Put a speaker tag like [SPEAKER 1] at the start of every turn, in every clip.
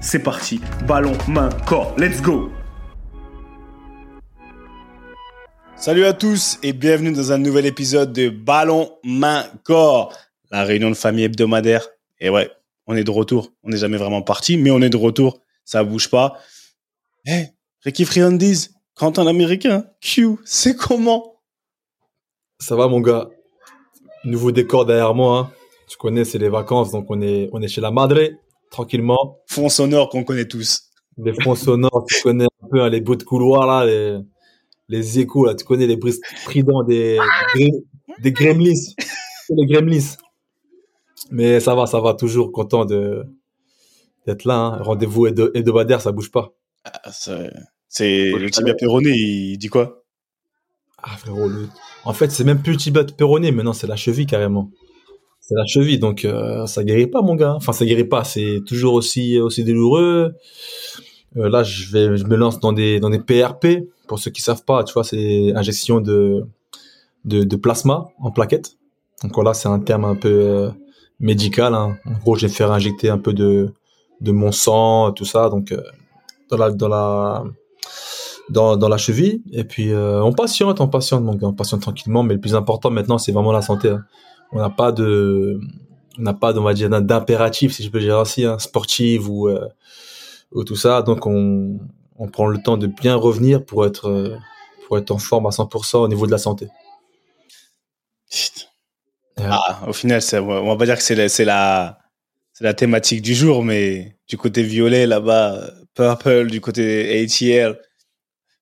[SPEAKER 1] c'est parti. Ballon, main, corps. Let's go Salut à tous et bienvenue dans un nouvel épisode de Ballon, main, corps. La réunion de famille hebdomadaire. Et ouais, on est de retour. On n'est jamais vraiment parti, mais on est de retour. Ça bouge pas. Hé, hey, Ricky Friandiz, Quentin l'américain, Q, c'est comment?
[SPEAKER 2] Ça va mon gars Nouveau décor derrière moi. Hein. Tu connais, c'est les vacances, donc on est, on est chez la Madre tranquillement.
[SPEAKER 1] Fonds sonores qu'on connaît tous.
[SPEAKER 2] Les fonds sonores, tu connais un peu hein, les bouts de couloir là, les, les échos là, tu connais les bruits stridents des, des, des gremlins, les gremlins. Mais ça va, ça va, toujours content de d'être là. Hein. Rendez-vous hebdomadaire, ça bouge pas.
[SPEAKER 1] Ah, c'est le tibia péroné, il dit quoi?
[SPEAKER 2] Ah frérot, en fait c'est même plus le tibia péroné, maintenant c'est la cheville carrément c'est la cheville, donc euh, ça guérit pas, mon gars. Enfin, ça guérit pas. C'est toujours aussi aussi douloureux. Euh, là, je vais, je me lance dans des dans des PRP. Pour ceux qui savent pas, tu vois, c'est injection de, de, plasma en plaquettes. Donc voilà, c'est un terme un peu euh, médical. Hein. En gros, je vais faire injecter un peu de de mon sang, tout ça. Donc dans la dans la dans, dans la cheville et puis on patiente on patiente mon gars on patiente tranquillement mais le plus important maintenant c'est vraiment la santé hein on n'a pas de on n'a pas on va dire d'impératif si je peux dire ainsi hein, sportive ou euh, ou tout ça. Donc on on prend le temps de bien revenir pour être euh, pour être en forme à 100% au niveau de la santé.
[SPEAKER 1] Ah, au final on va pas dire que c'est la c'est la c'est la thématique du jour mais du côté violet là-bas purple du côté ATL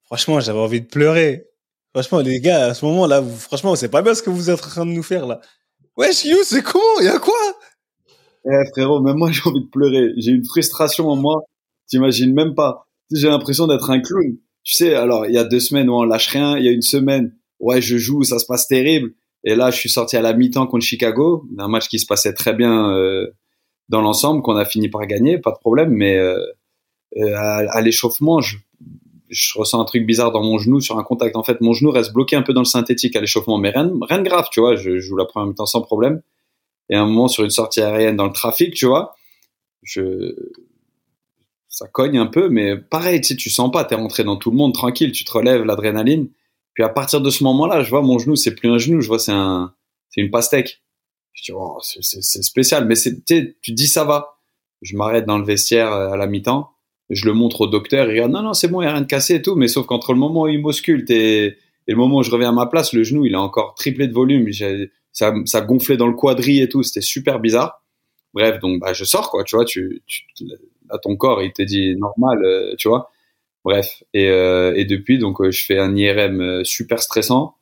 [SPEAKER 1] franchement j'avais envie de pleurer. Franchement, les gars, à ce moment-là, franchement, c'est pas bien ce que vous êtes en train de nous faire là. Wesh, You, c'est comment? Y'a quoi?
[SPEAKER 3] Eh frérot, même moi j'ai envie de pleurer. J'ai une frustration en moi. T'imagines même pas. J'ai l'impression d'être un clown. Tu sais, alors il y a deux semaines où on lâche rien. Il y a une semaine, ouais, je joue, ça se passe terrible. Et là, je suis sorti à la mi-temps contre Chicago, un match qui se passait très bien euh, dans l'ensemble, qu'on a fini par gagner, pas de problème. Mais euh, euh à, à l'échauffement, je, je ressens un truc bizarre dans mon genou sur un contact. En fait, mon genou reste bloqué un peu dans le synthétique à l'échauffement, mais rien, rien de grave, tu vois. Je, joue la première mi-temps sans problème. Et à un moment, sur une sortie aérienne dans le trafic, tu vois, je, ça cogne un peu, mais pareil, tu sais, tu sens pas, t'es rentré dans tout le monde tranquille, tu te relèves, l'adrénaline. Puis à partir de ce moment-là, je vois mon genou, c'est plus un genou, je vois c'est un, c'est une pastèque. Je dis, oh, c'est spécial, mais c'est, tu dis ça va. Je m'arrête dans le vestiaire à la mi-temps je le montre au docteur, il regarde, non, non, c'est bon, il n'y a rien de cassé et tout, mais sauf qu'entre le moment où il m'ausculte et, le moment où je reviens à ma place, le genou, il a encore triplé de volume, ça, ça gonflait dans le quadri et tout, c'était super bizarre. Bref, donc, bah, je sors, quoi, tu vois, tu, tu à ton corps, il te dit normal, euh, tu vois. Bref, et, euh, et depuis, donc, euh, je fais un IRM super stressant,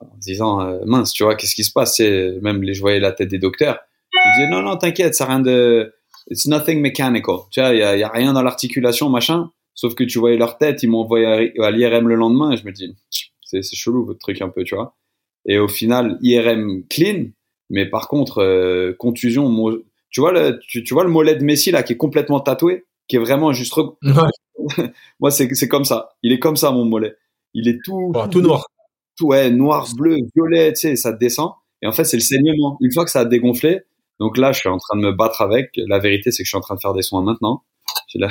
[SPEAKER 3] en disant, mince, tu vois, qu'est-ce qui se passe, même les, je voyais la tête des docteurs, ils disaient, non, non, t'inquiète, ça rien de, it's nothing mechanical. Tu vois, il y a, y a, rien dans l'articulation, machin. Sauf que tu voyais leur tête, ils m'ont envoyé à, l'IRM le lendemain et je me dis, c'est, chelou votre truc un peu, tu vois. Et au final, IRM clean, mais par contre, euh, contusion, tu vois le, tu, tu, vois le mollet de Messi là qui est complètement tatoué, qui est vraiment juste. Moi, c'est, c'est comme ça. Il est comme ça mon mollet. Il est tout,
[SPEAKER 2] tout noir.
[SPEAKER 3] Tout ouais, noir, bleu, violet, tu sais, ça descend. Et en fait, c'est le saignement. Une fois que ça a dégonflé, donc là, je suis en train de me battre avec. La vérité, c'est que je suis en train de faire des soins maintenant.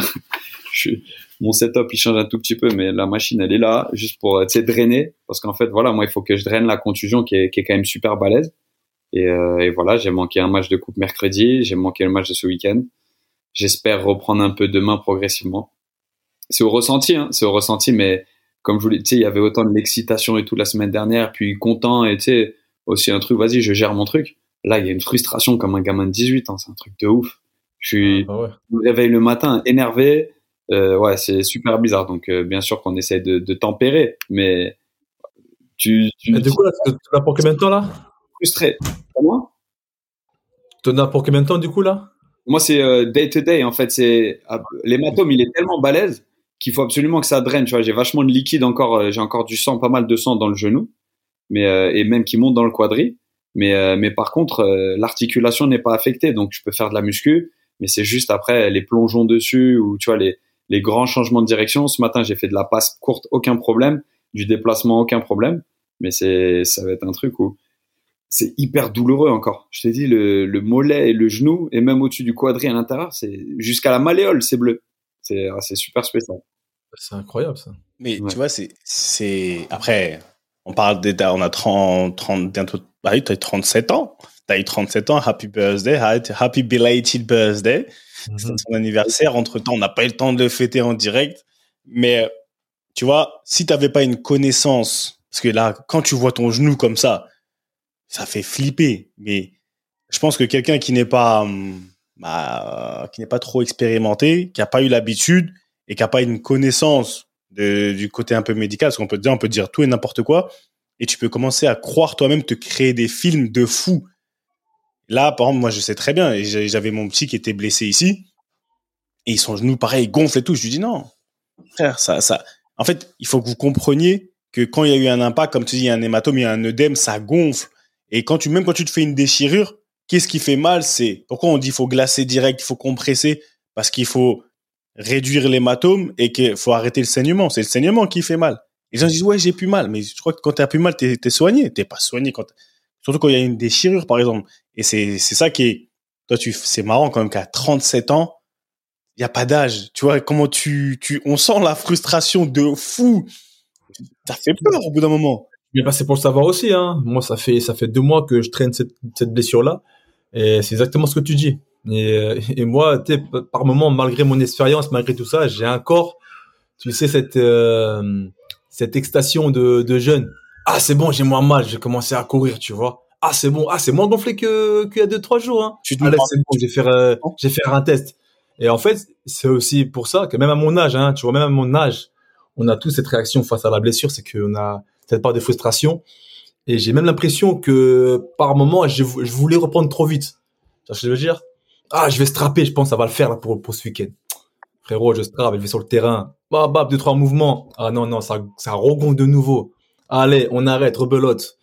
[SPEAKER 3] Mon setup il change un tout petit peu, mais la machine elle est là juste pour sais drainer parce qu'en fait voilà moi il faut que je draine la contusion qui est, qui est quand même super balèze et, euh, et voilà j'ai manqué un match de coupe mercredi, j'ai manqué le match de ce week-end. J'espère reprendre un peu demain progressivement. C'est au ressenti, hein, c'est au ressenti, mais comme je vous l'ai dit, il y avait autant de l'excitation et tout la semaine dernière, puis content et tu sais aussi un truc, vas-y je gère mon truc. Là il y a une frustration comme un gamin de 18 ans, c'est un truc de ouf. Je suis,
[SPEAKER 2] Ah ouais.
[SPEAKER 3] je me réveille le matin énervé. Euh, ouais, c'est super bizarre. Donc, euh, bien sûr qu'on essaie de, de tempérer, mais tu, tu
[SPEAKER 2] Et du coup, là, tu tu as pour combien de temps là?
[SPEAKER 3] Frustré. Moi,
[SPEAKER 2] Tu as pour combien de temps du coup là?
[SPEAKER 3] Moi c'est euh, day to day. En fait, c'est ah, l'hématome, il est tellement balèze qu'il faut absolument que ça draine. Tu vois, j'ai vachement de liquide encore. euh, j'ai encore du sang, pas mal de sang dans le genou, mais euh, et même qui monte dans le quadri. Mais euh, mais par contre, euh, l'articulation n'est pas affectée, donc je peux faire de la muscu. Mais c'est juste après les plongeons dessus ou tu vois les les grands changements de direction. Ce matin, j'ai fait de la passe courte, aucun problème. Du déplacement, aucun problème. Mais c'est ça va être un truc où c'est hyper douloureux encore. Je t'ai dit, le, le mollet et le genou, et même au-dessus du quadri à l'intérieur, c'est jusqu'à la malléole, c'est bleu. C'est ah, c'est super spécial.
[SPEAKER 2] C'est incroyable ça.
[SPEAKER 1] Mais
[SPEAKER 3] Ouais.
[SPEAKER 1] tu vois, c'est, c'est, après, on parle des, on a 30, 30, bientôt, bah oui, t'as eu 37 ans. T'as eu 37 ans, happy birthday, happy belated birthday. C'est son anniversaire. Entre temps, on n'a pas eu le temps de le fêter en direct. Mais, tu vois, si t'avais pas une connaissance, parce que là, quand tu vois ton genou comme ça, ça fait flipper. Mais je pense que quelqu'un qui n'est pas, hum, bah, qui n'est pas trop expérimenté, qui a pas eu l'habitude et qui a pas une connaissance de, du côté un peu médical, parce qu'on peut dire, on peut dire tout et n'importe quoi, et tu peux commencer à croire toi-même te créer des films de fou. Là, par exemple, moi, je sais très bien, j'avais mon petit qui était blessé ici, et son genou, pareil, gonfle et tout. Je lui dis non, ça, ça. En fait, il faut que vous compreniez que quand il y a eu un impact, comme tu dis, il y a un hématome, il y a un œdème, ça gonfle. Et quand tu, même quand tu te fais une déchirure, qu'est-ce qui fait mal C'est pourquoi on dit il faut glacer direct, il faut compresser, parce qu'il faut réduire l'hématome et qu'il faut arrêter le saignement. C'est le saignement qui fait mal. Les gens disent ouais j'ai plus mal, mais je crois que quand t'as plus mal, t'es es soigné. T'es pas soigné quand, surtout quand il y a une déchirure par exemple. Et c'est ça qui est, toi tu, c'est marrant quand même qu'à 37 ans, il y a pas d'âge. Tu vois comment tu, tu, on sent la frustration de fou. Ça fait peur au bout d'un moment.
[SPEAKER 2] Mais bah, c'est pour le savoir aussi. Hein. Moi, ça fait ça fait deux mois que je traîne cette, cette blessure là, et c'est exactement ce que tu dis. Et, euh, et moi, par moment, malgré mon expérience, malgré tout ça, j'ai encore, tu sais, cette euh, cette excitation de, de jeune. Ah, c'est bon, j'ai moins mal, j'ai commencé à courir, tu vois. Ah, c'est bon, ah, c'est moins gonflé que qu'il y a deux trois jours. Hein.
[SPEAKER 1] Tu te
[SPEAKER 2] Allez, c'est bon, j'ai fait euh, j'ai fait un test. Et en fait, c'est aussi pour ça que même à mon âge, hein, tu vois, même à mon âge, on a tous cette réaction face à la blessure, c'est qu'on a cette part de frustration. Et j'ai même l'impression que par moment, je, je voulais reprendre trop vite. Tu vois ce que je veux dire? Ah, je vais strapper, je pense que ça va le faire là, pour, pour ce week-end. Frérot, je strappe, je vais sur le terrain. Bam, bam, deux, trois mouvements. Ah non, non, ça, ça regonfle de nouveau. Allez, on arrête, rebelote.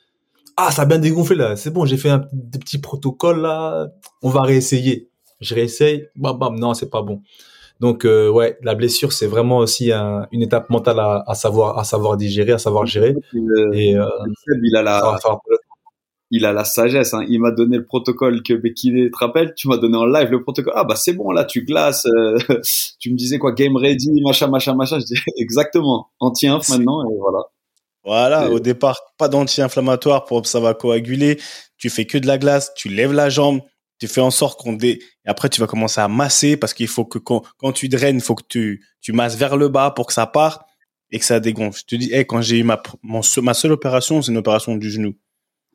[SPEAKER 2] Ah, ça a bien dégonflé là. C'est bon, j'ai fait un des petits protocoles là. On va réessayer. Je réessaye. Bam, bam, non, c'est pas bon. Donc euh, ouais, la blessure c'est vraiment aussi un- une étape mentale à, à savoir à savoir digérer, à savoir gérer. Et euh,
[SPEAKER 3] Seb, il a la, il a la sagesse. Hein. Il m'a donné le protocole que Bekine te rappelle. Tu m'as donné en live le protocole. Ah bah c'est bon là, tu glaces. euh, tu me disais quoi, game ready, machin, machin, machin. Je dis exactement. Anti-inf maintenant et voilà.
[SPEAKER 1] Voilà, au départ, pas d'anti-inflammatoire pour ça va coaguler. Tu fais que de la glace, tu lèves la jambe, tu fais en sorte qu'on dé... Et après, tu vas commencer à masser parce qu'il faut que quand, quand tu draines, il faut que tu, tu masses vers le bas pour que ça parte et que ça dégonfle. Je te dis, hey, quand j'ai eu ma, mon, ma seule opération, c'est une opération du genou.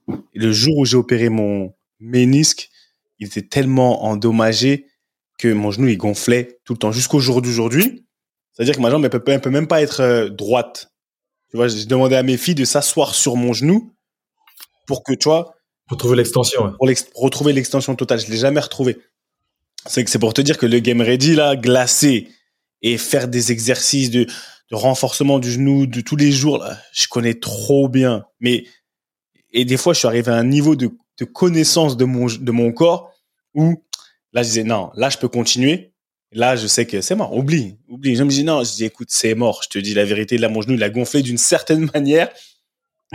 [SPEAKER 1] Et le jour où j'ai opéré mon ménisque, il était tellement endommagé que mon genou, il gonflait tout le temps. Jusqu'au jour d'aujourd'hui, c'est-à-dire que ma jambe, elle peut, elle peut même pas être euh, droite. Tu vois, j'ai demandé à mes filles de s'asseoir sur mon genou pour que, tu vois,
[SPEAKER 2] pour trouver l'extension. ouais.
[SPEAKER 1] pour, retrouver l'extension totale. Je l'ai jamais retrouvé. C'est que c'est pour te dire que le game ready là, glacé et faire des exercices de, de renforcement du genou de tous les jours, là, je connais trop bien. Mais et des fois, je suis arrivé à un niveau de, connaissance de mon de mon corps où là, je disais non, là, je peux continuer. Là, je sais que c'est mort. Oublie, oublie. Je me dis non. Je dis écoute, c'est mort. Je te dis la vérité. Là, mon genou, il a gonflé d'une certaine manière.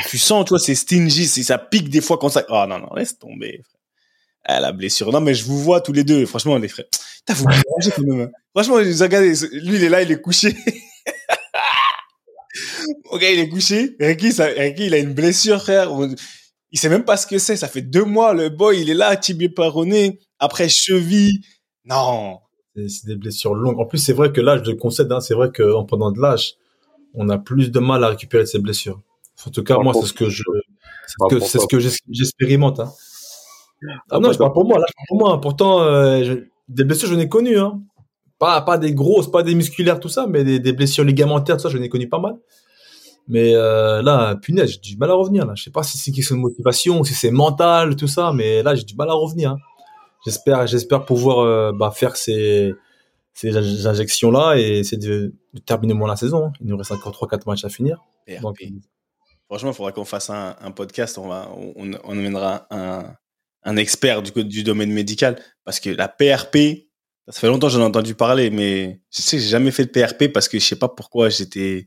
[SPEAKER 1] Tu sens, tu vois, c'est stingy, ça pique des fois quand ça. Oh non non, laisse tomber. Ah, la blessure. Non, mais je vous vois tous les deux. Franchement, les frères. Putain, vous quand même. hein. Franchement. Lui, il est là, il est couché. Ok, il est couché. Ricky, ça, Ricky, il a une blessure, frère. Il sait même pas ce que c'est. Ça fait deux mois, le boy, il est là, tibia paroné. Après, cheville. Non.
[SPEAKER 2] C'est des blessures longues. En plus, c'est vrai que l'âge de concède, hein, c'est vrai qu'en pendant de l'âge, on a plus de mal à récupérer de ces blessures. En tout cas, moi, c'est ce que je, c'est ce que, j'expérimente. Hein. Ah non, je parle pour moi. Là, pour moi. Pourtant, euh, des blessures, je n'ai connu. Hein. Pas, pas des grosses, pas des musculaires, tout ça, mais des, blessures ligamentaires, tout ça, je n'ai connu pas mal. Mais euh, là, punaise, j'ai du mal à revenir. Là. Je sais pas si c'est une question de motivation, si c'est mental, tout ça, mais là, j'ai du mal à revenir. Hein. J'espère, j'espère pouvoir euh, bah, faire ces, ces injections-là et essayer de, terminer moins la saison. Hein. Il nous reste encore 3-4 matchs à finir. Donc,
[SPEAKER 1] Franchement, il faudra qu'on fasse un, un, podcast. On, va, on, on amènera un, un expert du, du domaine médical parce que la PRP, ça fait longtemps que j'en ai entendu parler, mais je sais que j'ai jamais fait de PRP parce que je sais pas pourquoi j'étais,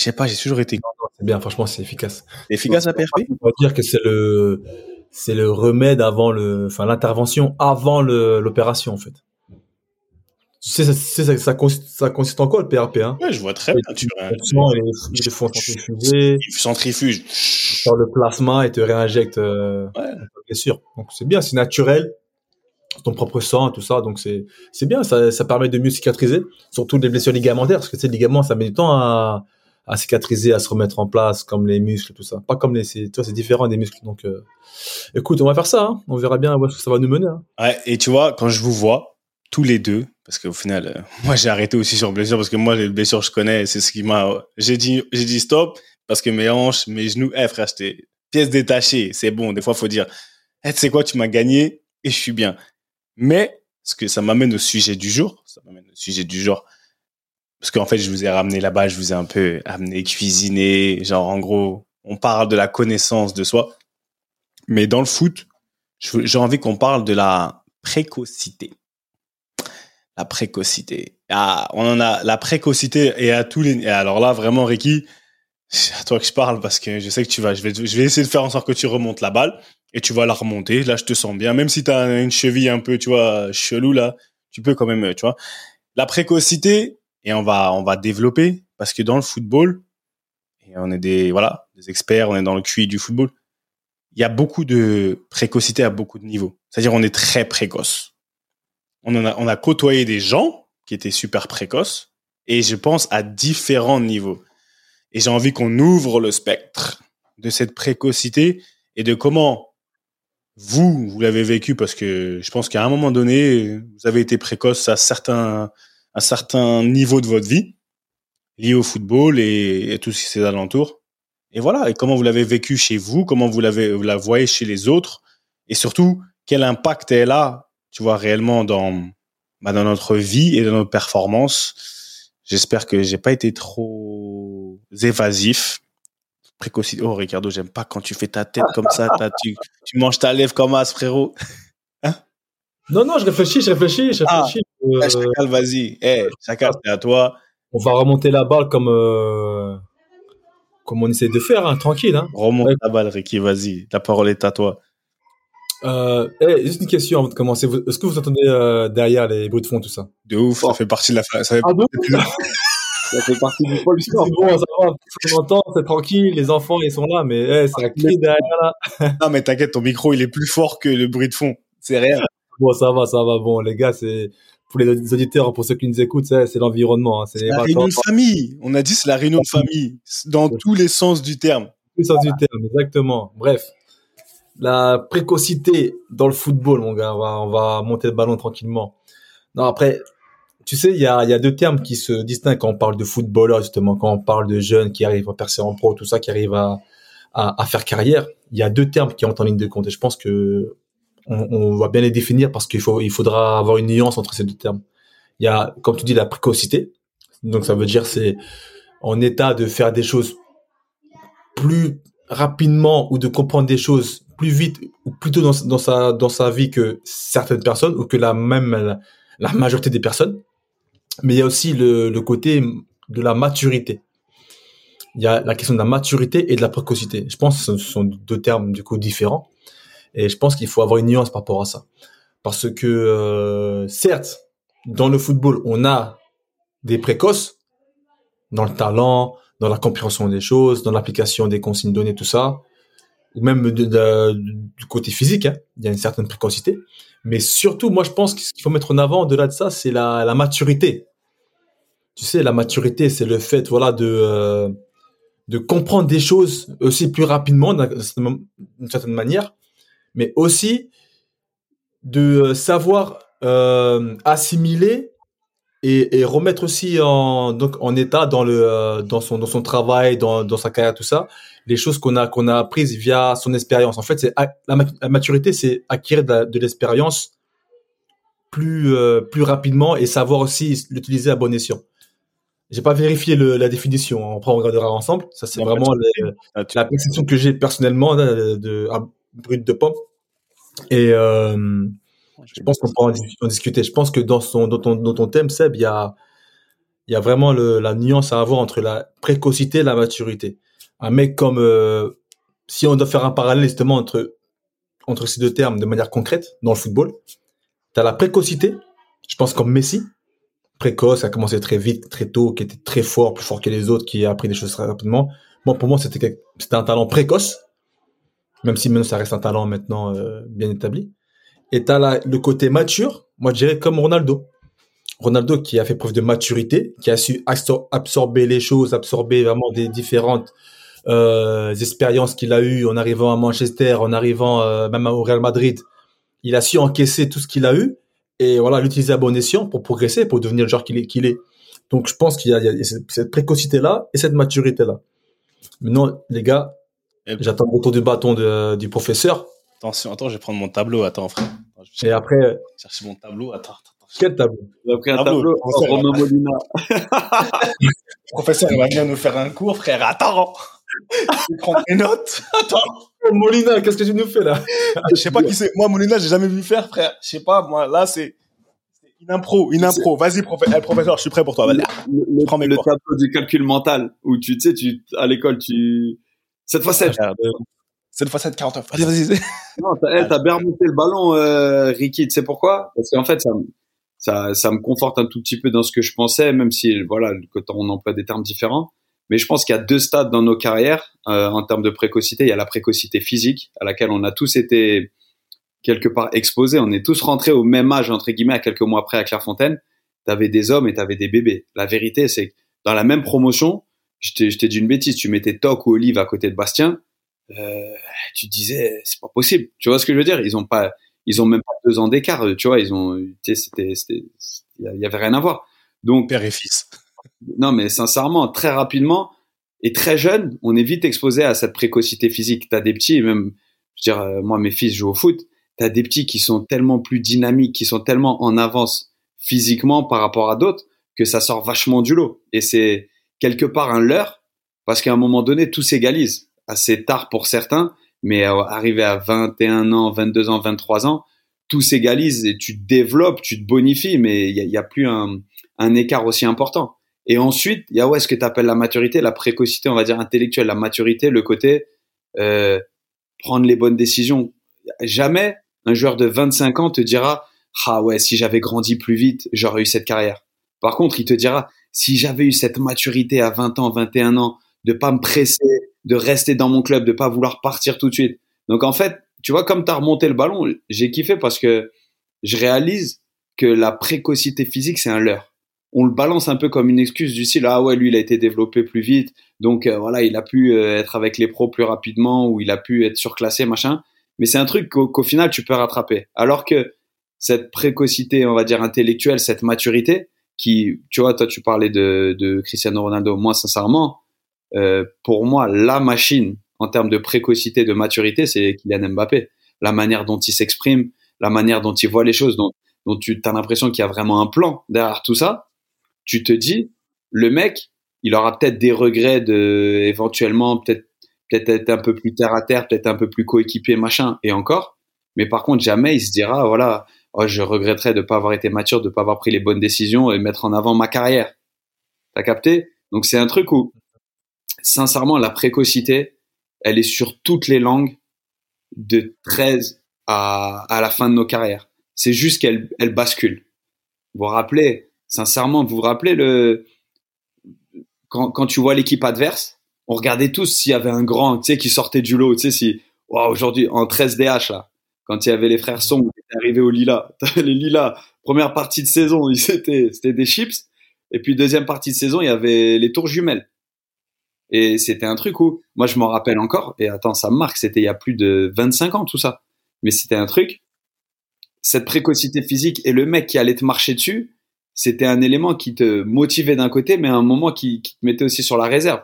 [SPEAKER 1] je sais pas, j'ai toujours été.
[SPEAKER 2] C'est bien, franchement, c'est efficace.
[SPEAKER 1] Efficace la PRP
[SPEAKER 2] On va dire que c'est le, c'est le remède avant le, enfin l'intervention avant l'opération en fait. Tu sais, ça, ça, ça, consiste, ça consiste en quoi le PRP hein?
[SPEAKER 1] Ouais, je vois très bien. Tu
[SPEAKER 2] ils font centrifuger.
[SPEAKER 1] Ils centrifugent.
[SPEAKER 2] Sur le plasma et te réinjectent euh, ouais. sûr. Donc c'est bien, c'est naturel. Ton propre sang, tout ça. Donc c'est c'est bien. Ça, ça permet de mieux cicatriser, surtout les blessures ligamentaires, parce que ces ligaments, ça met du temps à, à cicatriser, à se remettre en place, comme les muscles, tout ça. Pas comme les, tu vois, c'est différent des muscles. Donc, euh, écoute, on va faire ça. Hein. On verra bien où ça va nous mener. Hein.
[SPEAKER 1] Ouais. Et tu vois, quand je vous vois tous les deux, parce qu'au final, euh, moi j'ai arrêté aussi sur blessure parce que moi les blessures je connais, c'est ce qui m'a. J'ai dit, j'ai dit stop parce que mes hanches, mes genoux, eh frère, j'étais pièce détachée. C'est bon. Des fois, faut dire, eh, tu sais quoi, tu m'as gagné et je suis bien. Mais ce que ça m'amène au sujet du jour, ça m'amène au sujet du jour, parce qu'en fait, je vous ai ramené là-bas, je vous ai un peu amené cuisiner, genre en gros, on parle de la connaissance de soi. Mais dans le foot, j'ai envie qu'on parle de la précocité la précocité. Ah, on en a la précocité et à tous les. Et alors là, vraiment, Ricky, c'est à toi que je parle parce que je sais que tu vas. Je vais, je vais essayer de faire en sorte que tu remontes la balle et tu vas la remonter. Là, je te sens bien. Même si tu as une cheville un peu, tu vois, chelou là, tu peux quand même, tu vois. La précocité et on va, on va développer parce que dans le football, et on est des, voilà, des experts, on est dans le QI du football. Il y a beaucoup de précocité à beaucoup de niveaux. C'est-à-dire, on est très précoce on, a, on a côtoyé des gens qui étaient super précoces et je pense à différents niveaux. Et j'ai envie qu'on ouvre le spectre de cette précocité et de comment vous, vous l'avez vécu parce que je pense qu'à un moment donné, vous avez été précoce à certains, à certains niveaux de votre vie liés au football et, et tout ce qui s'est alentour. Et voilà. Et comment vous l'avez vécu chez vous, comment vous l'avez, vous la voyez chez les autres et surtout quel impact elle a tu vois, réellement dans, bah, dans notre vie et dans nos performances. J'espère que j'ai pas été trop évasif. Précocité. Oh, Ricardo, j'aime pas quand tu fais ta tête comme ça. Tu, tu manges ta lèvre comme as, frérot.
[SPEAKER 2] Hein? Non, non, je réfléchis, je réfléchis, je
[SPEAKER 1] ah, Ah, Chacal, vas-y. Eh, Chacal, c'est à toi.
[SPEAKER 2] On va remonter la balle comme, euh, comme on essaie de faire, hein, tranquille. Hein.
[SPEAKER 1] Remonte la balle, Ricky, vas-y. La parole est à toi.
[SPEAKER 2] Euh, hey, juste une question avant de commencer. Est-ce que vous entendez euh, derrière les bruits de fond, tout ça?
[SPEAKER 1] De ouf, ça fait partie de la. Ça fait,
[SPEAKER 2] ah bon ça fait partie du pôle. C'est bon, ça va. On entend, c'est tranquille. Les enfants, ils sont là, mais hey, ça crie derrière là.
[SPEAKER 1] non, mais t'inquiète, ton micro, il est plus fort que le bruit de fond. C'est rien.
[SPEAKER 2] Bon, ça va, ça va. Bon, les gars, c'est pour les auditeurs, pour ceux qui nous écoutent, c'est l'environnement. Hein.
[SPEAKER 1] C'est la réunion de famille. On a dit c'est la réunion de famille dans tous les sens du terme.
[SPEAKER 2] Tous les sens du terme, exactement. Bref la précocité dans le football, mon gars. On va, on va monter le ballon tranquillement. Non, après, tu sais, il y a, y a deux termes qui se distinguent quand on parle de footballeur, justement, quand on parle de jeunes qui arrivent à percer en pro, tout ça, qui arrivent à, à, à faire carrière. Il y a deux termes qui entrent en ligne de compte. Et je pense que on, on va bien les définir parce qu'il faut, il faudra avoir une nuance entre ces deux termes. Il y a, comme tu dis, la précocité. Donc, ça veut dire c'est en état de faire des choses plus rapidement ou de comprendre des choses plus vite ou plutôt dans, dans, sa dans sa vie que certaines personnes ou que la même la, majorité des personnes. Mais il y a aussi le, le côté de la maturité. Il y a la question de la maturité et de la précocité. Je pense que ce sont deux termes du coup différents. Et je pense qu'il faut avoir une nuance par rapport à ça. Parce que euh, certes, dans le football, on a des précoces dans le talent, dans la compréhension des choses, dans l'application des consignes données, tout ça, ou même du côté physique, hein. il y a une certaine précocité. Mais surtout, moi, je pense que ce qu'il faut mettre en avant, au-delà de ça, c'est la, maturité. Tu sais, la maturité, c'est le fait, voilà, de euh, de comprendre des choses aussi plus rapidement d'une certaine manière, mais aussi de euh, savoir euh, assimiler et, et, remettre aussi en donc en état dans le euh, dans son dans son travail dans dans sa carrière tout ça les choses qu'on a qu'on a apprises via son expérience. En fait c'est la, maturité c'est acquérir de l'expérience plus euh, plus rapidement et savoir aussi l'utiliser à bon escient. J'ai pas vérifié le, la définition on regardera ensemble. Ça c'est vraiment la perception que j'ai personnellement de, de, brut de pomme et euh, je pense qu'on peut en, discuter. Je pense que dans, son, dans, ton, dans ton thème, Seb, il y a, il y a vraiment le, la nuance à avoir entre la précocité et la maturité. Un mec comme, euh, si on doit faire un parallèle justement entre, entre ces deux termes de manière concrète dans le football, tu as la précocité, je pense comme Messi, précoce, a commencé très vite, très tôt, qui était très fort, plus fort que les autres, qui a appris des choses très rapidement. Moi, pour moi, c'était un talent précoce, même si maintenant ça reste un talent maintenant euh, bien établi. Et tu as le côté mature, moi je dirais comme Ronaldo. Ronaldo qui a fait preuve de maturité, qui a su absorber les choses, absorber vraiment des différentes euh, expériences qu'il a eues en arrivant à Manchester, en arrivant euh, même au Real Madrid. Il a su encaisser tout ce qu'il a eu et voilà l'utiliser à bon escient pour progresser, pour devenir le joueur qu'il est. Qu'il est. Donc je pense qu'il y, a cette précocité-là et cette maturité-là. Maintenant, les gars, j'attends le retour du bâton de, du professeur
[SPEAKER 1] Attention, attends, je vais prendre mon tableau. Attends, frère.
[SPEAKER 2] Et après.
[SPEAKER 1] Chercher mon tableau. Attends, attends.
[SPEAKER 2] Quel tableau?
[SPEAKER 3] J'ai pris un tableau, Romain Molina.
[SPEAKER 1] Le professeur, il va venir nous faire un cours, frère. Attends Je prends des notes. Attends
[SPEAKER 2] Molina, qu'est-ce que tu nous fais là?
[SPEAKER 1] Je sais pas qui c'est. Moi, Molina, j'ai jamais vu faire, frère. Je sais pas, moi, là, c'est une impro, une impro. Vas-y, eh, professeur, je suis prêt pour toi.
[SPEAKER 3] Le, le, Prends mes le tableau du calcul mental, où tu, tu sais, tu, à l'école, tu... Cette fois, c'est...
[SPEAKER 1] Cette 7 49. Allez, vas-y.
[SPEAKER 3] Non, t'as bien remonté le ballon, euh, Ricky. Tu sais pourquoi? Parce qu'en fait, ça, ça, ça me conforte un tout petit peu dans ce que je pensais, même si, voilà, quand on emploie des termes différents. Mais je pense qu'il y a deux stades dans nos carrières euh, en termes de précocité. Il y a la précocité physique, à laquelle on a tous été quelque part exposés. On est tous rentrés au même âge, entre guillemets, à quelques mois après à Clairefontaine. T'avais des hommes et t'avais des bébés. La vérité, c'est que dans la même promotion, je t'ai dit une bêtise, tu mettais Toc ou Olive à côté de Bastien, euh, tu disais c'est pas possible. Tu vois ce que je veux dire? Ils ont pas, ils ont même pas deux ans d'écart. Tu vois, ils ont, tu sais, c'était, c'était, il y avait rien à voir. Donc
[SPEAKER 1] père et fils.
[SPEAKER 3] Non, mais sincèrement, très rapidement et très jeune, on est vite exposé à cette précocité physique. T'as des petits, même, je veux dire, euh, moi mes fils jouent au foot. T'as des petits qui sont tellement plus dynamiques, qui sont tellement en avance physiquement par rapport à d'autres que ça sort vachement du lot. Et c'est quelque part un leurre parce qu'à un moment donné, tout s'égalise assez tard pour certains, mais arrivé à 21 ans, 22 ans, 23 ans, tout s'égalise et tu te développes, tu te bonifies, mais il n'y a, a, plus un, un, écart aussi important. Et ensuite, il y a ouais, ce que tu appelles la maturité, la précocité, on va dire intellectuelle, la maturité, le côté euh, prendre les bonnes décisions. Jamais un joueur de 25 ans te dira ah ouais, si j'avais grandi plus vite, j'aurais eu cette carrière. Par contre, il te dira si j'avais eu cette maturité à 20 ans, 21 ans, de pas me presser, de rester dans mon club, de pas vouloir partir tout de suite. Donc en fait, tu vois, comme tu as remonté le ballon, j'ai kiffé parce que je réalise que la précocité physique, c'est un leurre. On le balance un peu comme une excuse du style, ah ouais, lui, il a été développé plus vite, donc euh, voilà, il a pu euh, être avec les pros plus rapidement, ou il a pu être surclassé, machin. Mais c'est un truc qu'au final, tu peux rattraper. Alors que cette précocité, on va dire, intellectuelle, cette maturité, qui, tu vois, toi, tu parlais de, de Cristiano Ronaldo, moi, sincèrement, euh, pour moi, la machine en termes de précocité, de maturité, c'est Kylian Mbappé. La manière dont il s'exprime, la manière dont il voit les choses, dont, dont tu as l'impression qu'il y a vraiment un plan derrière tout ça. Tu te dis, le mec, il aura peut-être des regrets de éventuellement peut-être peut-être être un peu plus terre à terre, peut-être un peu plus coéquipier, machin, et encore. Mais par contre, jamais il se dira, voilà, oh, je regretterais de pas avoir été mature, de pas avoir pris les bonnes décisions et mettre en avant ma carrière. T'as capté? Donc c'est un truc où sincèrement, la précocité, elle est sur toutes les langues de 13 à, à la fin de nos carrières. C'est juste qu'elle elle bascule. Vous vous rappelez, sincèrement, vous vous rappelez le, quand, quand tu vois l'équipe adverse, on regardait tous s'il y avait un grand, tu sais, qui sortait du lot, tu sais, si, wow, aujourd'hui, en 13 DH, là, quand il y avait les frères Song qui étaient arrivés au Lila, les Lila, première partie de saison, c'était, des chips. Et puis, deuxième partie de saison, il y avait les tours jumelles. Et c'était un truc où, moi, je m'en rappelle encore, et attends, ça me marque, c'était il y a plus de 25 ans, tout ça. Mais c'était un truc, cette précocité physique et le mec qui allait te marcher dessus, c'était un élément qui te motivait d'un côté, mais un moment qui, qui te mettait aussi sur la réserve.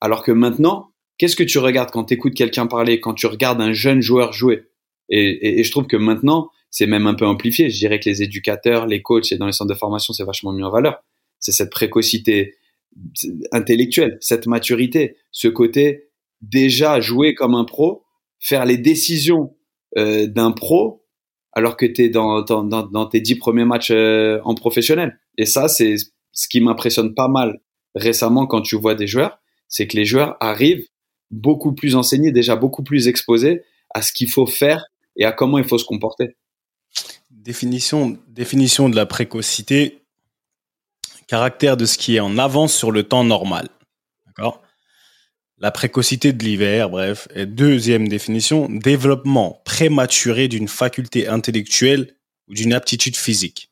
[SPEAKER 3] Alors que maintenant, qu'est-ce que tu regardes quand tu écoutes quelqu'un parler, quand tu regardes un jeune joueur jouer? Et, et, et, je trouve que maintenant, c'est même un peu amplifié. Je dirais que les éducateurs, les coachs et dans les centres de formation, c'est vachement mis en valeur. C'est cette précocité intellectuelle, cette maturité, ce côté déjà jouer comme un pro, faire les décisions euh, d'un pro alors que tu es dans, dans, dans, tes dix premiers matchs euh, en professionnel. Et ça, c'est ce qui m'impressionne pas mal récemment quand tu vois des joueurs, c'est que les joueurs arrivent beaucoup plus enseignés, déjà beaucoup plus exposés à ce qu'il faut faire et à comment il faut se comporter.
[SPEAKER 1] Définition, définition de la précocité, caractère de ce qui est en avance sur le temps normal. D'accord? La précocité de l'hiver, bref. Et deuxième définition, développement prématuré d'une faculté intellectuelle ou d'une aptitude physique.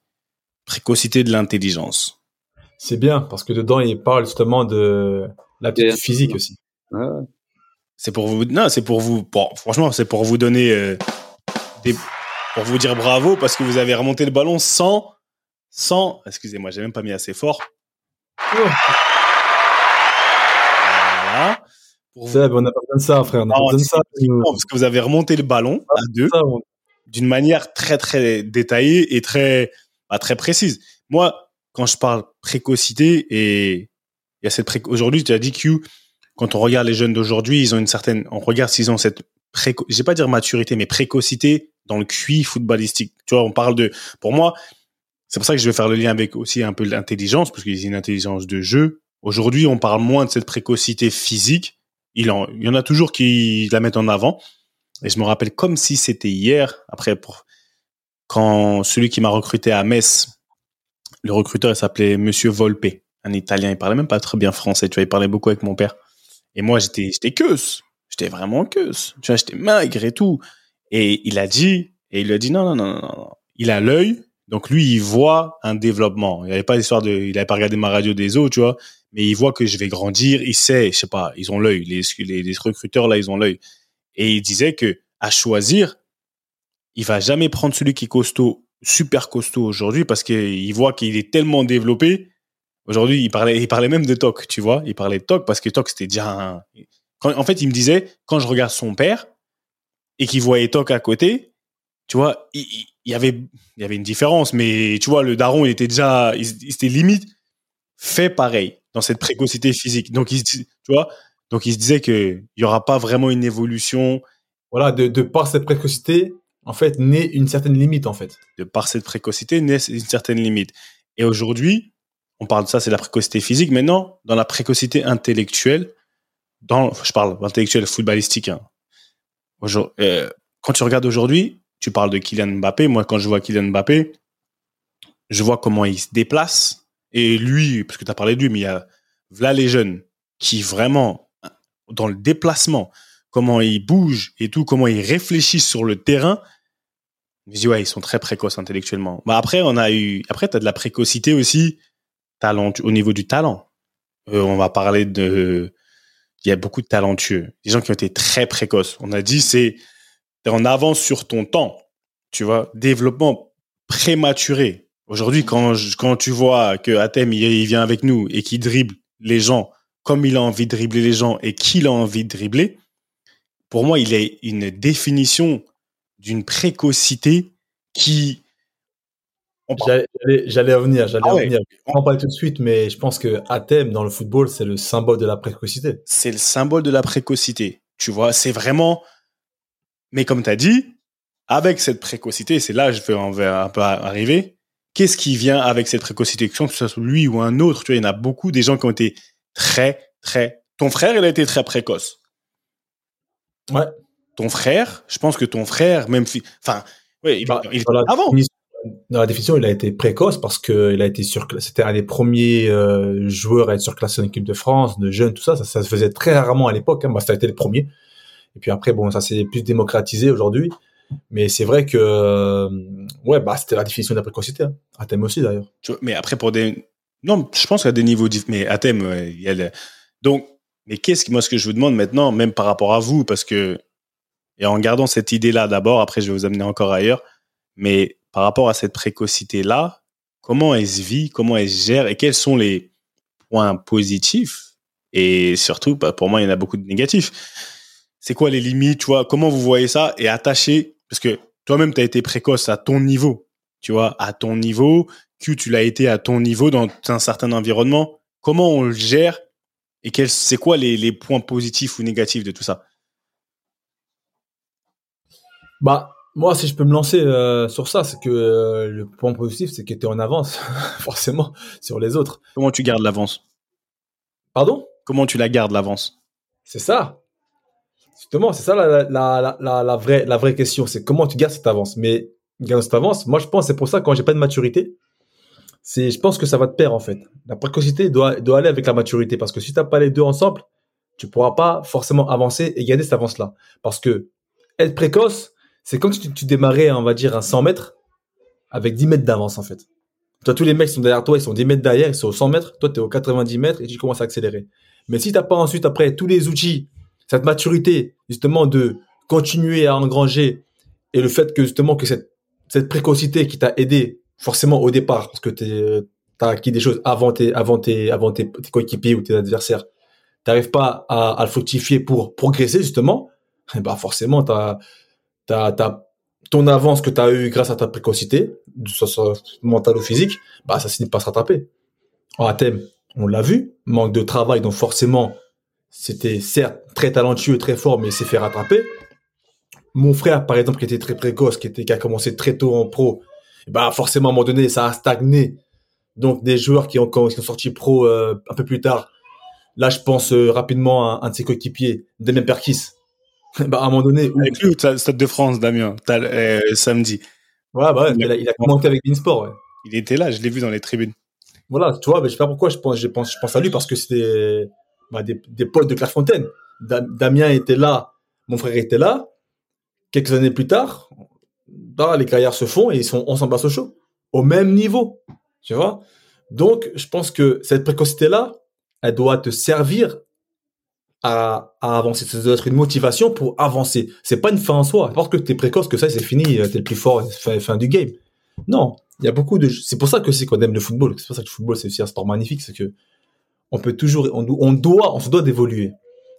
[SPEAKER 1] Précocité de l'intelligence.
[SPEAKER 2] C'est bien, parce que dedans, il parle justement de l'aptitude physique aussi.
[SPEAKER 1] C'est pour vous, non, c'est pour vous, franchement, c'est pour vous donner euh, des, pour vous dire bravo parce que vous avez remonté le ballon sans, sans, excusez-moi, j'ai même pas mis assez fort.
[SPEAKER 2] Voilà. Pour vous... on n'a pas besoin de ça, frère. On a pas besoin de ça.
[SPEAKER 1] Parce que vous avez remonté le ballon à deux d'une manière très très détaillée et très bah, très précise. Moi, quand je parle précocité et il y a cette pré... aujourd'hui, tu as dit Q quand on regarde les jeunes d'aujourd'hui, ils ont une certaine, on regarde s'ils ont cette préco, je vais pas dire maturité, mais précocité dans le QI footballistique. Tu vois, on parle de, pour moi, c'est pour ça que je vais faire le lien avec aussi un peu l'intelligence, parce qu'il y a une intelligence de jeu. Aujourd'hui, on parle moins de cette précocité physique. Il, y en a toujours qui la mettent en avant. Et je me rappelle comme si c'était hier, après, pour, quand celui qui m'a recruté à Metz, le recruteur, s'appelait Monsieur Volpe, un Italien. Il parlait même pas très bien français. Tu vois, il parlait beaucoup avec mon père. Et moi, j'étais, j'étais queuse. J'étais vraiment queuse. Tu vois, j'étais maigre et tout. Et il a dit, et il a dit non, non, non, non, non. Il a l'œil. Donc lui, il voit un développement. Il avait pas l'histoire de, il avait pas regardé ma radio des eaux, tu vois. Mais il voit que je vais grandir. Il sait, je sais pas, ils ont l'œil. Les, les, les, recruteurs là, ils ont l'œil. Et il disait que à choisir, il va jamais prendre celui qui est costaud, super costaud aujourd'hui, parce qu'il voit qu'il est tellement développé Aujourd'hui, il parlait, il parlait même de Toc, tu vois. Il parlait de Toc parce que Toc, c'était déjà un... en fait, il me disait, quand je regarde son père et qu'il voyait Toc à côté, tu vois, il, y avait, il y avait une différence, mais tu vois, le daron, il était déjà, il, était limite fait pareil dans cette précocité physique. Donc, il, tu vois, donc il se disait qu'il n'y aura pas vraiment une évolution.
[SPEAKER 2] Voilà, de, de par cette précocité, en fait, naît une certaine limite, en fait.
[SPEAKER 1] De par cette précocité, naît une certaine limite. Et aujourd'hui, on parle de ça, c'est la précocité physique. Maintenant, dans la précocité intellectuelle, je parle intellectuelle footballistique. Hein. Euh, quand tu regardes aujourd'hui, tu parles de Kylian Mbappé. Moi, quand je vois Kylian Mbappé, je vois comment il se déplace. Et lui, parce que tu as parlé de lui, mais il y a là les jeunes qui vraiment, dans le déplacement, comment ils bougent et tout, comment ils réfléchissent sur le terrain. Je dis, ouais, ils sont très précoces intellectuellement. Bah après, on a eu, après, tu as de la précocité aussi talent, au niveau du talent. Euh, on va parler de, il y a beaucoup de talentueux, des gens qui ont été très précoces. On a dit c'est es en avance sur ton temps, tu vois, développement prématuré. Aujourd'hui, quand quand tu vois que Athème il, vient avec nous et qu'il dribble les gens comme il a envie de dribbler les gens et qu'il a envie de dribbler, pour moi, il est une définition d'une précocité qui
[SPEAKER 2] J'allais revenir, j'allais ah revenir. On en parle tout de suite, mais je pense que Athème dans le football, c'est le symbole de la précocité.
[SPEAKER 1] C'est le symbole de la précocité. Tu vois, c'est vraiment. Mais comme tu as dit, avec cette précocité, c'est là je vais un peu arriver. Qu'est-ce qui vient avec cette précocité? Que ce soit lui ou un autre, tu vois, il y en a beaucoup des gens qui ont été très, très. Ton frère, il a été très précoce.
[SPEAKER 2] Ouais.
[SPEAKER 1] Ton frère, je pense que ton frère, même. Enfin, ouais, il, il, avant
[SPEAKER 2] dans la définition, il a été précoce parce que il a été sur, c'était un des premiers euh, joueurs à être surclassé en équipe de France, de jeunes, tout ça. Ça, se faisait très rarement à l'époque. Hein. Bah, ça a été le premier. Et puis après, bon, ça s'est plus démocratisé aujourd'hui. Mais c'est vrai que, euh, ouais, bah, c'était la définition de la précocité. Hein. Aussi, d'ailleurs.
[SPEAKER 1] Mais après, pour des, non, je pense a des niveaux, mais à thème, il y a donc, mais qu'est-ce que, moi, ce que je vous demande maintenant, même par rapport à vous, parce que, et en gardant cette idée-là d'abord, après, je vais vous amener encore ailleurs, mais par rapport à cette précocité-là, comment elle se vit, comment elle se gère et quels sont les points positifs et surtout, bah, pour moi, il y en a beaucoup de négatifs. C'est quoi les limites, tu vois? Comment vous voyez ça? Et attacher Parce que toi-même, tu as été précoce à ton niveau, tu vois, à ton niveau. Q, tu l'as été à ton niveau dans un certain environnement. Comment on le gère et c'est quoi les, les points positifs ou négatifs de tout ça?
[SPEAKER 2] Bah, moi, si je peux me lancer euh, sur ça, c'est que euh, le point positif, c'est que tu es en avance, forcément, sur les autres.
[SPEAKER 1] Comment tu gardes l'avance?
[SPEAKER 2] Pardon?
[SPEAKER 1] Comment tu la gardes, l'avance?
[SPEAKER 2] C'est ça. Justement, c'est ça la, la, la, la, vraie, la vraie question. C'est comment tu gardes cette avance? Mais garder cette avance, moi, je pense, c'est pour ça, quand j'ai pas de maturité, c'est, je pense que ça va te perdre, en fait. La précocité doit, doit aller avec la maturité. Parce que si tu n'as pas les deux ensemble, tu pourras pas forcément avancer et garder cette avance-là. Parce que être précoce, c'est comme si tu, démarrais, on va dire, un 100 mètres avec 10 mètres d'avance, en fait. Toi, tous les mecs sont derrière toi, ils sont 10 mètres derrière, ils sont au 100 mètres. Toi, tu es au 90 mètres et tu commences à accélérer. Mais si tu n'as pas ensuite, après, tous les outils, cette maturité, justement, de continuer à engranger et le fait que, justement, que cette, précocité qui t'a aidé, forcément, au départ, parce que tu as acquis des choses avant tes, avant tes, coéquipiers ou tes adversaires, t'arrives pas à, à, le fructifier pour progresser, justement, bah, forcément, ton avance que tu as eu grâce à ta précocité, soit, mentale ou physique, bah, ça finit pas se rattraper. En ATM, on l'a vu, manque de travail, donc forcément, c'était certes très talentueux, très fort, mais il s'est fait rattraper. Mon frère, par exemple, qui était très précoce, qui était, qui a commencé très tôt en pro, bah, forcément, à un moment donné, ça a stagné. Donc, des joueurs qui ont, qui sont sortis pro euh, un peu plus tard. Là, je pense euh, rapidement à un de ses coéquipiers, Damien Perkis, bah, à un moment donné.
[SPEAKER 1] Avec lui Stade de France, Damien, euh, samedi.
[SPEAKER 2] Ouais, bah, il, a, il, a, commenté avec Beansport, ouais.
[SPEAKER 1] Il était là, je l'ai vu dans les tribunes.
[SPEAKER 2] Voilà, tu vois, mais je sais pas pourquoi je pense, je pense, je pense à lui parce que c'était bah, des, des potes de Clairefontaine. Damien était là, mon frère était là. Quelques années plus tard, bah, les carrières se font et ils sont ensemble à Sochaux, au même niveau, tu vois? Donc, je pense que cette précocité-là, elle doit te servir à, avancer. Ça doit être une motivation pour avancer. C'est pas une fin en soi. Parce que t'es précoce, que ça, c'est fini, euh, t'es le plus fort, fin, fin du game. Non. Il y a beaucoup de, c'est pour ça que c'est qu'on aime le football. C'est pour ça que le football, c'est aussi un sport magnifique. C'est que on peut toujours, on, on doit, on se doit d'évoluer.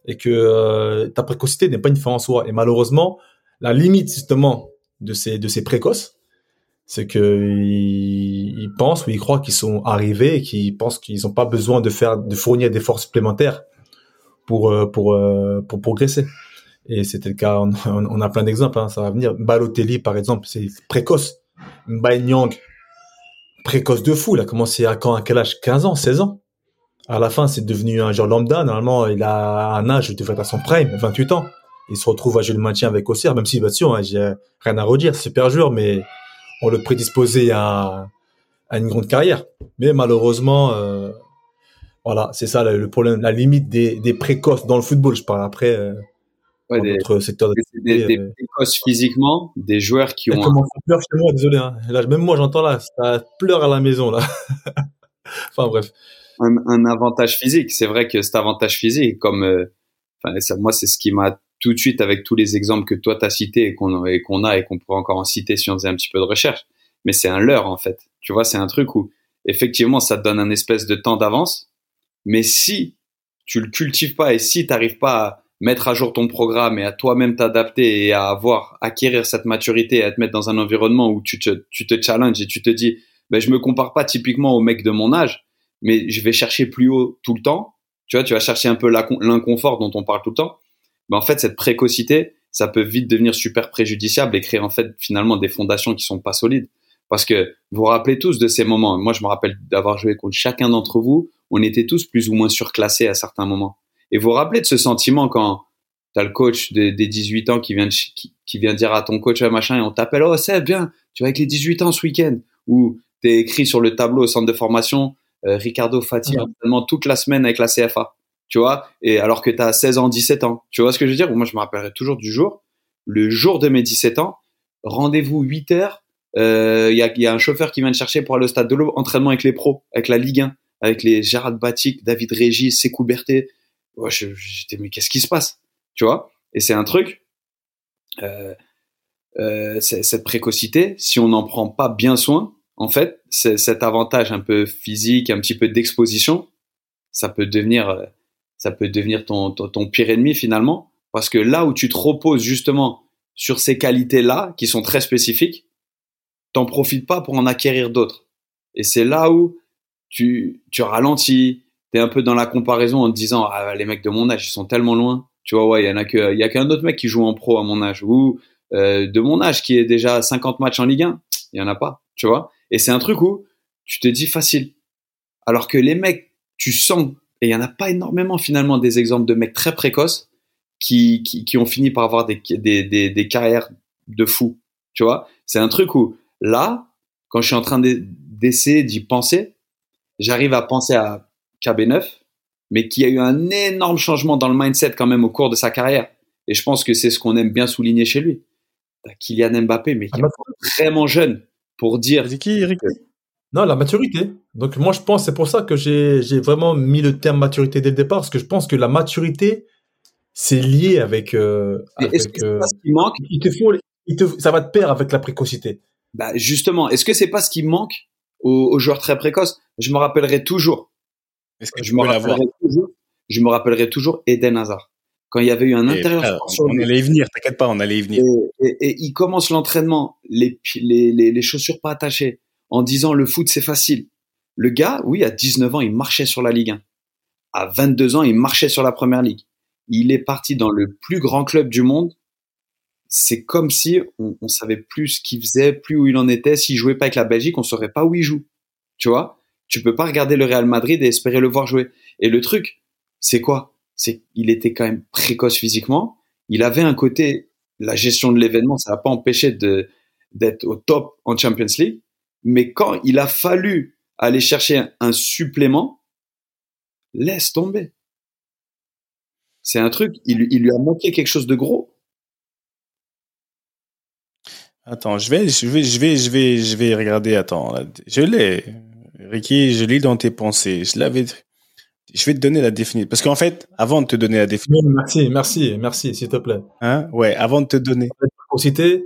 [SPEAKER 2] Et que euh, ta précocité n'est pas une fin en soi. Et malheureusement, la limite, justement, de ces, de ces précoces, c'est que ils, pensent ou ils croient qu'ils sont arrivés et qu'ils pensent qu'ils n'ont pas besoin de faire, de fournir des forces supplémentaires pour euh, pour euh, pour progresser. Et c'était le cas. On, a plein d'exemples. Hein, ça va venir. Balotelli, par exemple, c'est précoce. Nyang, précoce de fou. Il a commencé à quand à quel âge? 15 ans, 16 ans. À la fin, c'est devenu un joueur lambda. Normalement, il a un âge, il devrait être à son prime, 28 ans. Il se retrouve à jouer le maintien avec Auxerre, même si, bien sûr, hein, j'ai rien à redire, super joueur, mais on le prédisposait à, à une grande carrière. Mais malheureusement, euh, voilà, c'est ça le, problème, la limite des, des, précoces dans le football. Je parle après euh,
[SPEAKER 3] ouais, des, secteur des, des, euh, précoces physiquement, des joueurs qui ont.
[SPEAKER 2] Comment ça pleure chez moi, désolé. Hein. Là, même moi, j'entends là, ça pleure à la maison là. enfin bref.
[SPEAKER 3] Un, un avantage physique, c'est vrai que cet avantage physique, comme, euh, ça, moi, c'est ce qui m'a tout de suite avec tous les exemples que toi t'as cités et qu'on qu'on a et qu'on pourrait encore en citer si on faisait un petit peu de recherche. Mais c'est un leurre en fait. Tu vois, c'est un truc où effectivement ça te donne un espèce de temps d'avance mais si tu le cultives pas et si tu n'arrives pas à mettre à jour ton programme et à toi-même t'adapter et à avoir, acquérir cette maturité et à te mettre dans un environnement où tu te, tu te challenges et tu te dis, ben, je me compare pas typiquement au mec de mon âge, mais je vais chercher plus haut tout le temps. Tu vois, tu vas chercher un peu l'inconfort dont on parle tout le temps. Ben, en fait, cette précocité, ça peut vite devenir super préjudiciable et créer en fait finalement des fondations qui sont pas solides. Parce que vous vous rappelez tous de ces moments. Moi, je me rappelle d'avoir joué contre chacun d'entre vous. On était tous plus ou moins surclassés à certains moments. Et vous vous rappelez de ce sentiment quand t'as le coach des, des 18 ans qui vient de, qui, qui vient dire à ton coach un machin et on t'appelle oh c'est bien tu vas avec les 18 ans ce week-end ou t'es écrit sur le tableau au centre de formation euh, Ricardo Fati
[SPEAKER 2] Ouais.
[SPEAKER 3] toute la semaine avec la CFA tu vois? Et alors que t'as 16 ans 17 ans tu vois ce que je veux dire? Moi je me rappellerai toujours du jour le jour de mes 17 ans rendez-vous 8 heures il y, a, y a un chauffeur qui vient te chercher pour aller au stade de l'Aube entraînement avec les pros avec la Ligue 1 avec les Gérard Batic David Régis Sekou Berté ouais, j'étais mais qu'est-ce qui se passe? Tu vois? Et c'est un truc euh, euh, cette précocité si on n'en prend pas bien soin en fait cet avantage un peu physique un petit peu d'exposition ça peut devenir euh, ça peut devenir ton, ton, ton pire ennemi finalement. Parce que là où tu te reposes justement sur ces qualités là qui sont très spécifiques t'en profites pas pour en acquérir d'autres. Et c'est là où tu, tu ralentis t'es un peu dans la comparaison en te disant ah, les mecs de mon âge ils sont tellement loin. Tu vois ouais il y en a que y a qu'un autre mec qui joue en pro à mon âge. Ou euh, de mon âge qui est déjà à 50 matchs en Ligue 1 il y en a pas tu vois. Et c'est un truc où tu te dis facile. Alors que les mecs tu sens et il y en a pas énormément finalement des exemples de mecs très précoces qui, qui, qui ont fini par avoir des, des, des, des carrières de fou tu vois. C'est un truc où là quand je suis en train de- d'essayer d'y penser j'arrive à penser à KB9 mais qui a eu un énorme changement dans le mindset quand même au cours de sa carrière. Et je pense que c'est ce qu'on aime bien souligner chez lui. Kylian Mbappé, mais qui est vraiment jeune pour dire
[SPEAKER 1] C'est qui, Eric?
[SPEAKER 2] Non, la maturité. Donc moi, je pense, c'est pour ça que j'ai vraiment mis le terme maturité dès le départ, parce que je pense que la maturité, c'est lié avec... euh, avec
[SPEAKER 3] est-ce que c'est
[SPEAKER 2] euh,
[SPEAKER 3] ce qui manque?
[SPEAKER 2] il te faut, il te, ça va de pair avec la précocité.
[SPEAKER 3] Bah, Justement, est-ce que c'est pas ce qui manque aux, aux joueurs très précoces? Je me rappellerai toujours.
[SPEAKER 1] Est-ce que
[SPEAKER 3] Je me rappellerai toujours. Je me rappellerai toujours Eden Hazard. Quand il y avait eu un intérieur
[SPEAKER 1] On
[SPEAKER 3] lui.
[SPEAKER 1] allait y venir, t'inquiète pas, on allait y venir.
[SPEAKER 3] et, et- et il commence l'entraînement, les, les, les, les chaussures pas attachées, en disant le foot c'est facile. Le gars, oui, à 19 ans, il marchait sur la Ligue 1. À 22 ans, il marchait sur la Première Ligue. Il est parti dans le plus grand club du monde. C'est comme si on, on savait plus ce qu'il faisait, plus où il en était. S'il jouait pas avec la Belgique, on saurait pas où il joue. Tu vois? Tu peux pas regarder le Real Madrid et espérer le voir jouer. Et le truc, c'est quoi? C'est qu'il était quand même précoce physiquement. Il avait un côté, la gestion de l'événement, ça n'a pas empêché de d'être au top en Champions League. Mais quand il a fallu aller chercher un, supplément, laisse tomber. C'est un truc, il, il lui a manqué quelque chose de gros.
[SPEAKER 1] Attends, je vais, je vais, je vais, je vais, je vais regarder. Attends, là. je l'ai, Ricky, je l'ai dans tes pensées. Je l'avais. Je vais te donner la définition. Parce qu'en fait, avant de te donner la définition,
[SPEAKER 2] Merci, merci, merci, s'il te plaît.
[SPEAKER 1] hein, ouais, avant de te donner,
[SPEAKER 2] Précocité,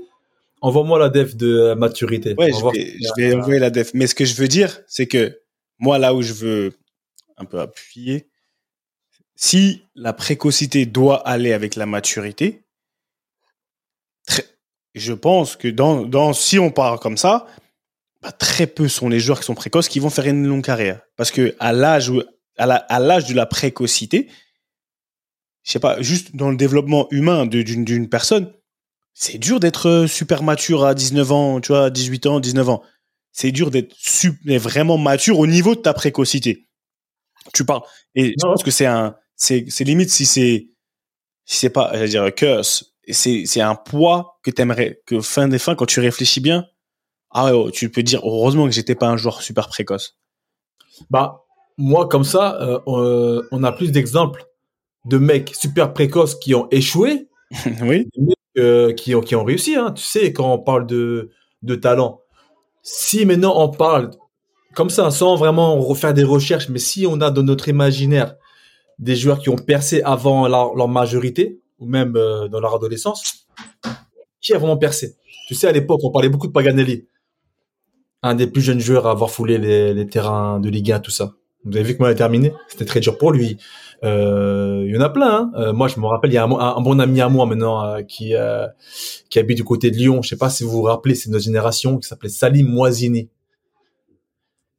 [SPEAKER 2] envoie-moi la def de maturité.
[SPEAKER 1] ouais, je vais, je vais envoyer la def. Mais ce que je veux dire, c'est que moi, là où je veux un peu appuyer, si la précocité doit aller avec la maturité, je pense que dans, dans, si on part comme ça, bah, très peu sont les joueurs qui sont précoces qui vont faire une longue carrière. Parce que à l'âge à l'âge de la précocité, je sais pas, juste dans le développement humain de- d'une personne, c'est dur d'être euh, super mature à 19 ans, tu vois, 18 ans, 19 ans. C'est dur d'être vraiment mature au niveau de ta précocité. Tu parles. Et je pense que c'est un, c'est c'est limite si c'est, si c'est pas, j'allais dire, curse, c'est c'est un poids que t'aimerais, que fin des fins, quand tu réfléchis bien, ah ouais, oh, tu peux dire, heureusement que j'étais pas un joueur super précoce.
[SPEAKER 2] Bah, moi, comme ça, euh, on, on a plus d'exemples de mecs super précoces qui ont échoué,
[SPEAKER 1] oui.
[SPEAKER 2] euh, qui, ont, qui ont réussi. Hein. Tu sais, quand on parle de, de talent, si maintenant on parle comme ça, sans vraiment refaire des recherches, mais si on a dans notre imaginaire des joueurs qui ont percé avant leur, leur majorité, ou même euh, dans leur adolescence, qui a vraiment percé? Tu sais, à l'époque, on parlait beaucoup de Paganelli, un des plus jeunes joueurs à avoir foulé les, les terrains de Ligue 1, tout ça. Vous avez vu comment il a terminé? C'était très dur pour lui. Euh, il y en a plein. Hein. Euh, moi, je me rappelle, il y a un, un bon ami à moi maintenant euh, qui qui habite du côté de Lyon. Je sais pas si vous vous rappelez, c'est notre génération qui s'appelait Salim Moisini.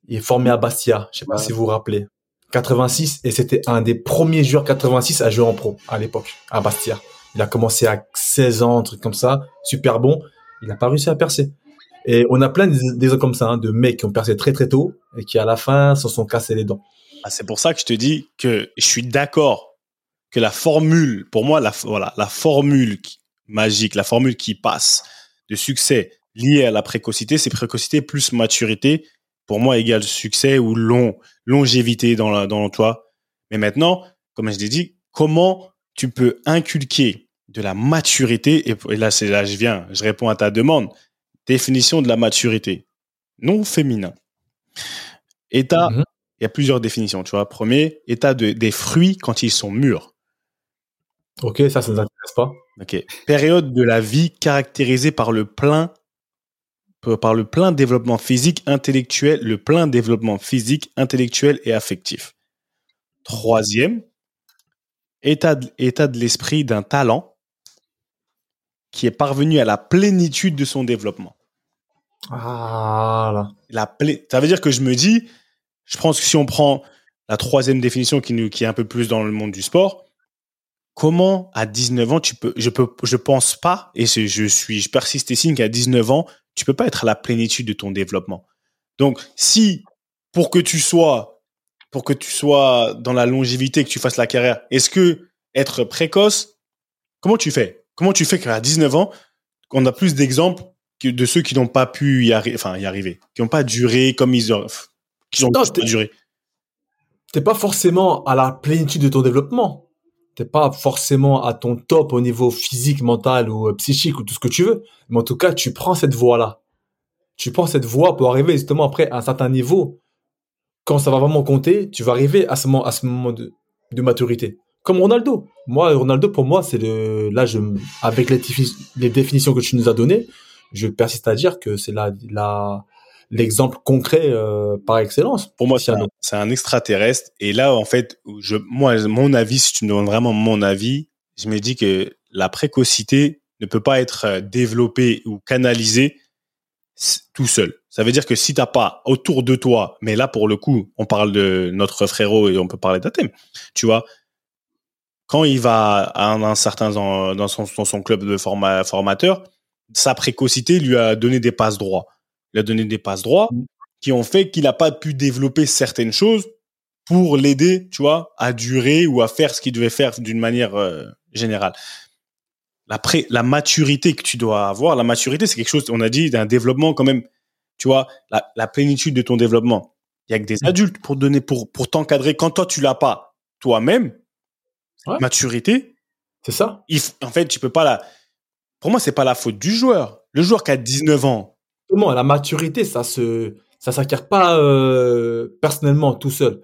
[SPEAKER 2] Il est formé à Bastia. Je sais pas
[SPEAKER 3] Ouais.
[SPEAKER 2] si vous vous rappelez. 86 et c'était un des premiers joueurs 86 à jouer en pro à l'époque à Bastia. Il a commencé à 16 ans, un truc comme ça, super bon. Il n'a pas réussi à percer. Et on a plein d'exemples comme ça, hein, de mecs qui ont percé très très tôt et qui à la fin se sont cassés les dents.
[SPEAKER 1] Ah, c'est pour ça que je te dis que je suis d'accord que la formule, pour moi, la, voilà, la formule magique, la formule qui passe de succès lié à la précocité, c'est précocité plus maturité, pour moi, égale succès ou long, longévité dans l'emploi. Mais maintenant, comme je l'ai dit, comment tu peux inculquer de la maturité, et, là, c'est là, je viens, je réponds à ta demande. Définition de la maturité. Non féminin. État, mhm. il y a plusieurs définitions, tu vois. Premier, état de, des fruits quand ils sont mûrs.
[SPEAKER 2] Ok, ça, ça ne nous intéresse pas.
[SPEAKER 1] Ok. Période de la vie caractérisée par le plein, par le plein développement physique, intellectuel, le plein développement physique, intellectuel et affectif. Troisième, état de, état de l'esprit d'un talent qui est parvenu à la plénitude de son développement.
[SPEAKER 2] Ah
[SPEAKER 1] La Ça veut dire que je me dis, je pense que si on prend la troisième définition qui, nous, qui est un peu plus dans le monde du sport, comment à 19 ans tu peux, je peux, je pense pas, et je suis, je persiste et signe qu'à 19 ans, tu peux pas être à la plénitude de ton développement. Donc, si, pour que tu sois, pour que tu sois dans la longévité, que tu fasses la carrière, est-ce que être précoce, comment tu fais? Comment tu fais qu'à 19 ans, on a plus d'exemples que de ceux qui n'ont pas pu y, arriver, enfin, y arriver, qui n'ont pas duré comme ils ont, qui ont pas duré?
[SPEAKER 2] T'es pas forcément à la plénitude de ton développement. T'es pas forcément à ton top au niveau physique, mental ou euh, psychique ou tout ce que tu veux. Mais en tout cas, tu prends cette voie-là. Tu prends cette voie pour arriver justement après à un certain niveau. Quand ça va vraiment compter, tu vas arriver à ce moment, à ce moment de, de maturité comme Ronaldo. Moi, Ronaldo, pour moi, c'est le, là, je, avec les, les, définitions que tu nous as données, je persiste à dire que c'est la, la, l'exemple concret euh, par excellence.
[SPEAKER 1] Pour moi, c'est un, extraterrestre. Et là, en fait, je, moi, mon avis, si tu me demandes vraiment mon avis, je me dis que la précocité ne peut pas être euh, développée ou canalisée tout seul. Ça veut dire que si t'as pas autour de toi, mais là pour le coup, on parle de notre frérot et on peut parler thème, tu vois, quand il va à un, certain dans, son, son club de formateur, sa précocité lui a donné des passes droits. Il a donné des passes droits mm. qui ont fait qu'il n'a pas pu développer certaines choses pour l'aider, tu vois, à durer ou à faire ce qu'il devait faire d'une manière euh, générale. La, la maturité que tu dois avoir, la maturité, c'est quelque chose, on a dit, d'un développement quand même, tu vois, la, la plénitude de ton développement. Il y a que des mm. adultes pour donner, pour, pour t'encadrer. Quand toi, tu l'as pas toi-même, maturité.
[SPEAKER 2] C'est ça.
[SPEAKER 1] en fait, tu peux pas la. Pour moi, c'est pas la faute du joueur. Le joueur qui a 19 ans.
[SPEAKER 2] Comment la maturité, ça se, ça s'acquiert pas euh, personnellement tout seul.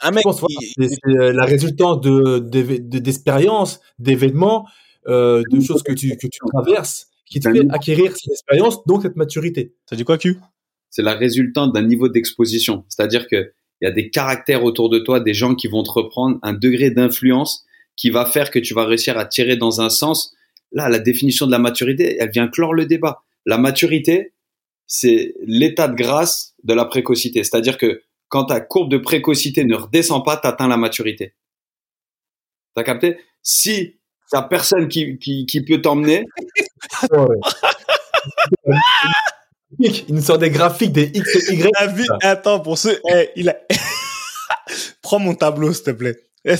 [SPEAKER 2] Un mec, c'est la résultante de d'expériences, d'événements, euh, de choses que tu que tu traverses, qui te fait acquérir cette expérience, donc cette maturité.
[SPEAKER 1] Ça dit quoi, Q?
[SPEAKER 3] C'est la résultante d'un niveau d'exposition. C'est-à-dire que il y a des caractères autour de toi, des gens qui vont te reprendre, un degré d'influence qui va faire que tu vas réussir à tirer dans un sens. Là, la définition de la maturité, elle vient clore le débat. La maturité, c'est l'état de grâce de la précocité. C'est-à-dire que quand ta courbe de précocité ne redescend pas, tu atteins la maturité. T'as capté? Si t'as personne qui, qui, qui peut t'emmener.
[SPEAKER 2] il nous sort des graphiques des X et Y.
[SPEAKER 1] Attends, pour ceux, eh, il a... prends mon tableau, s'il te plaît.
[SPEAKER 2] Il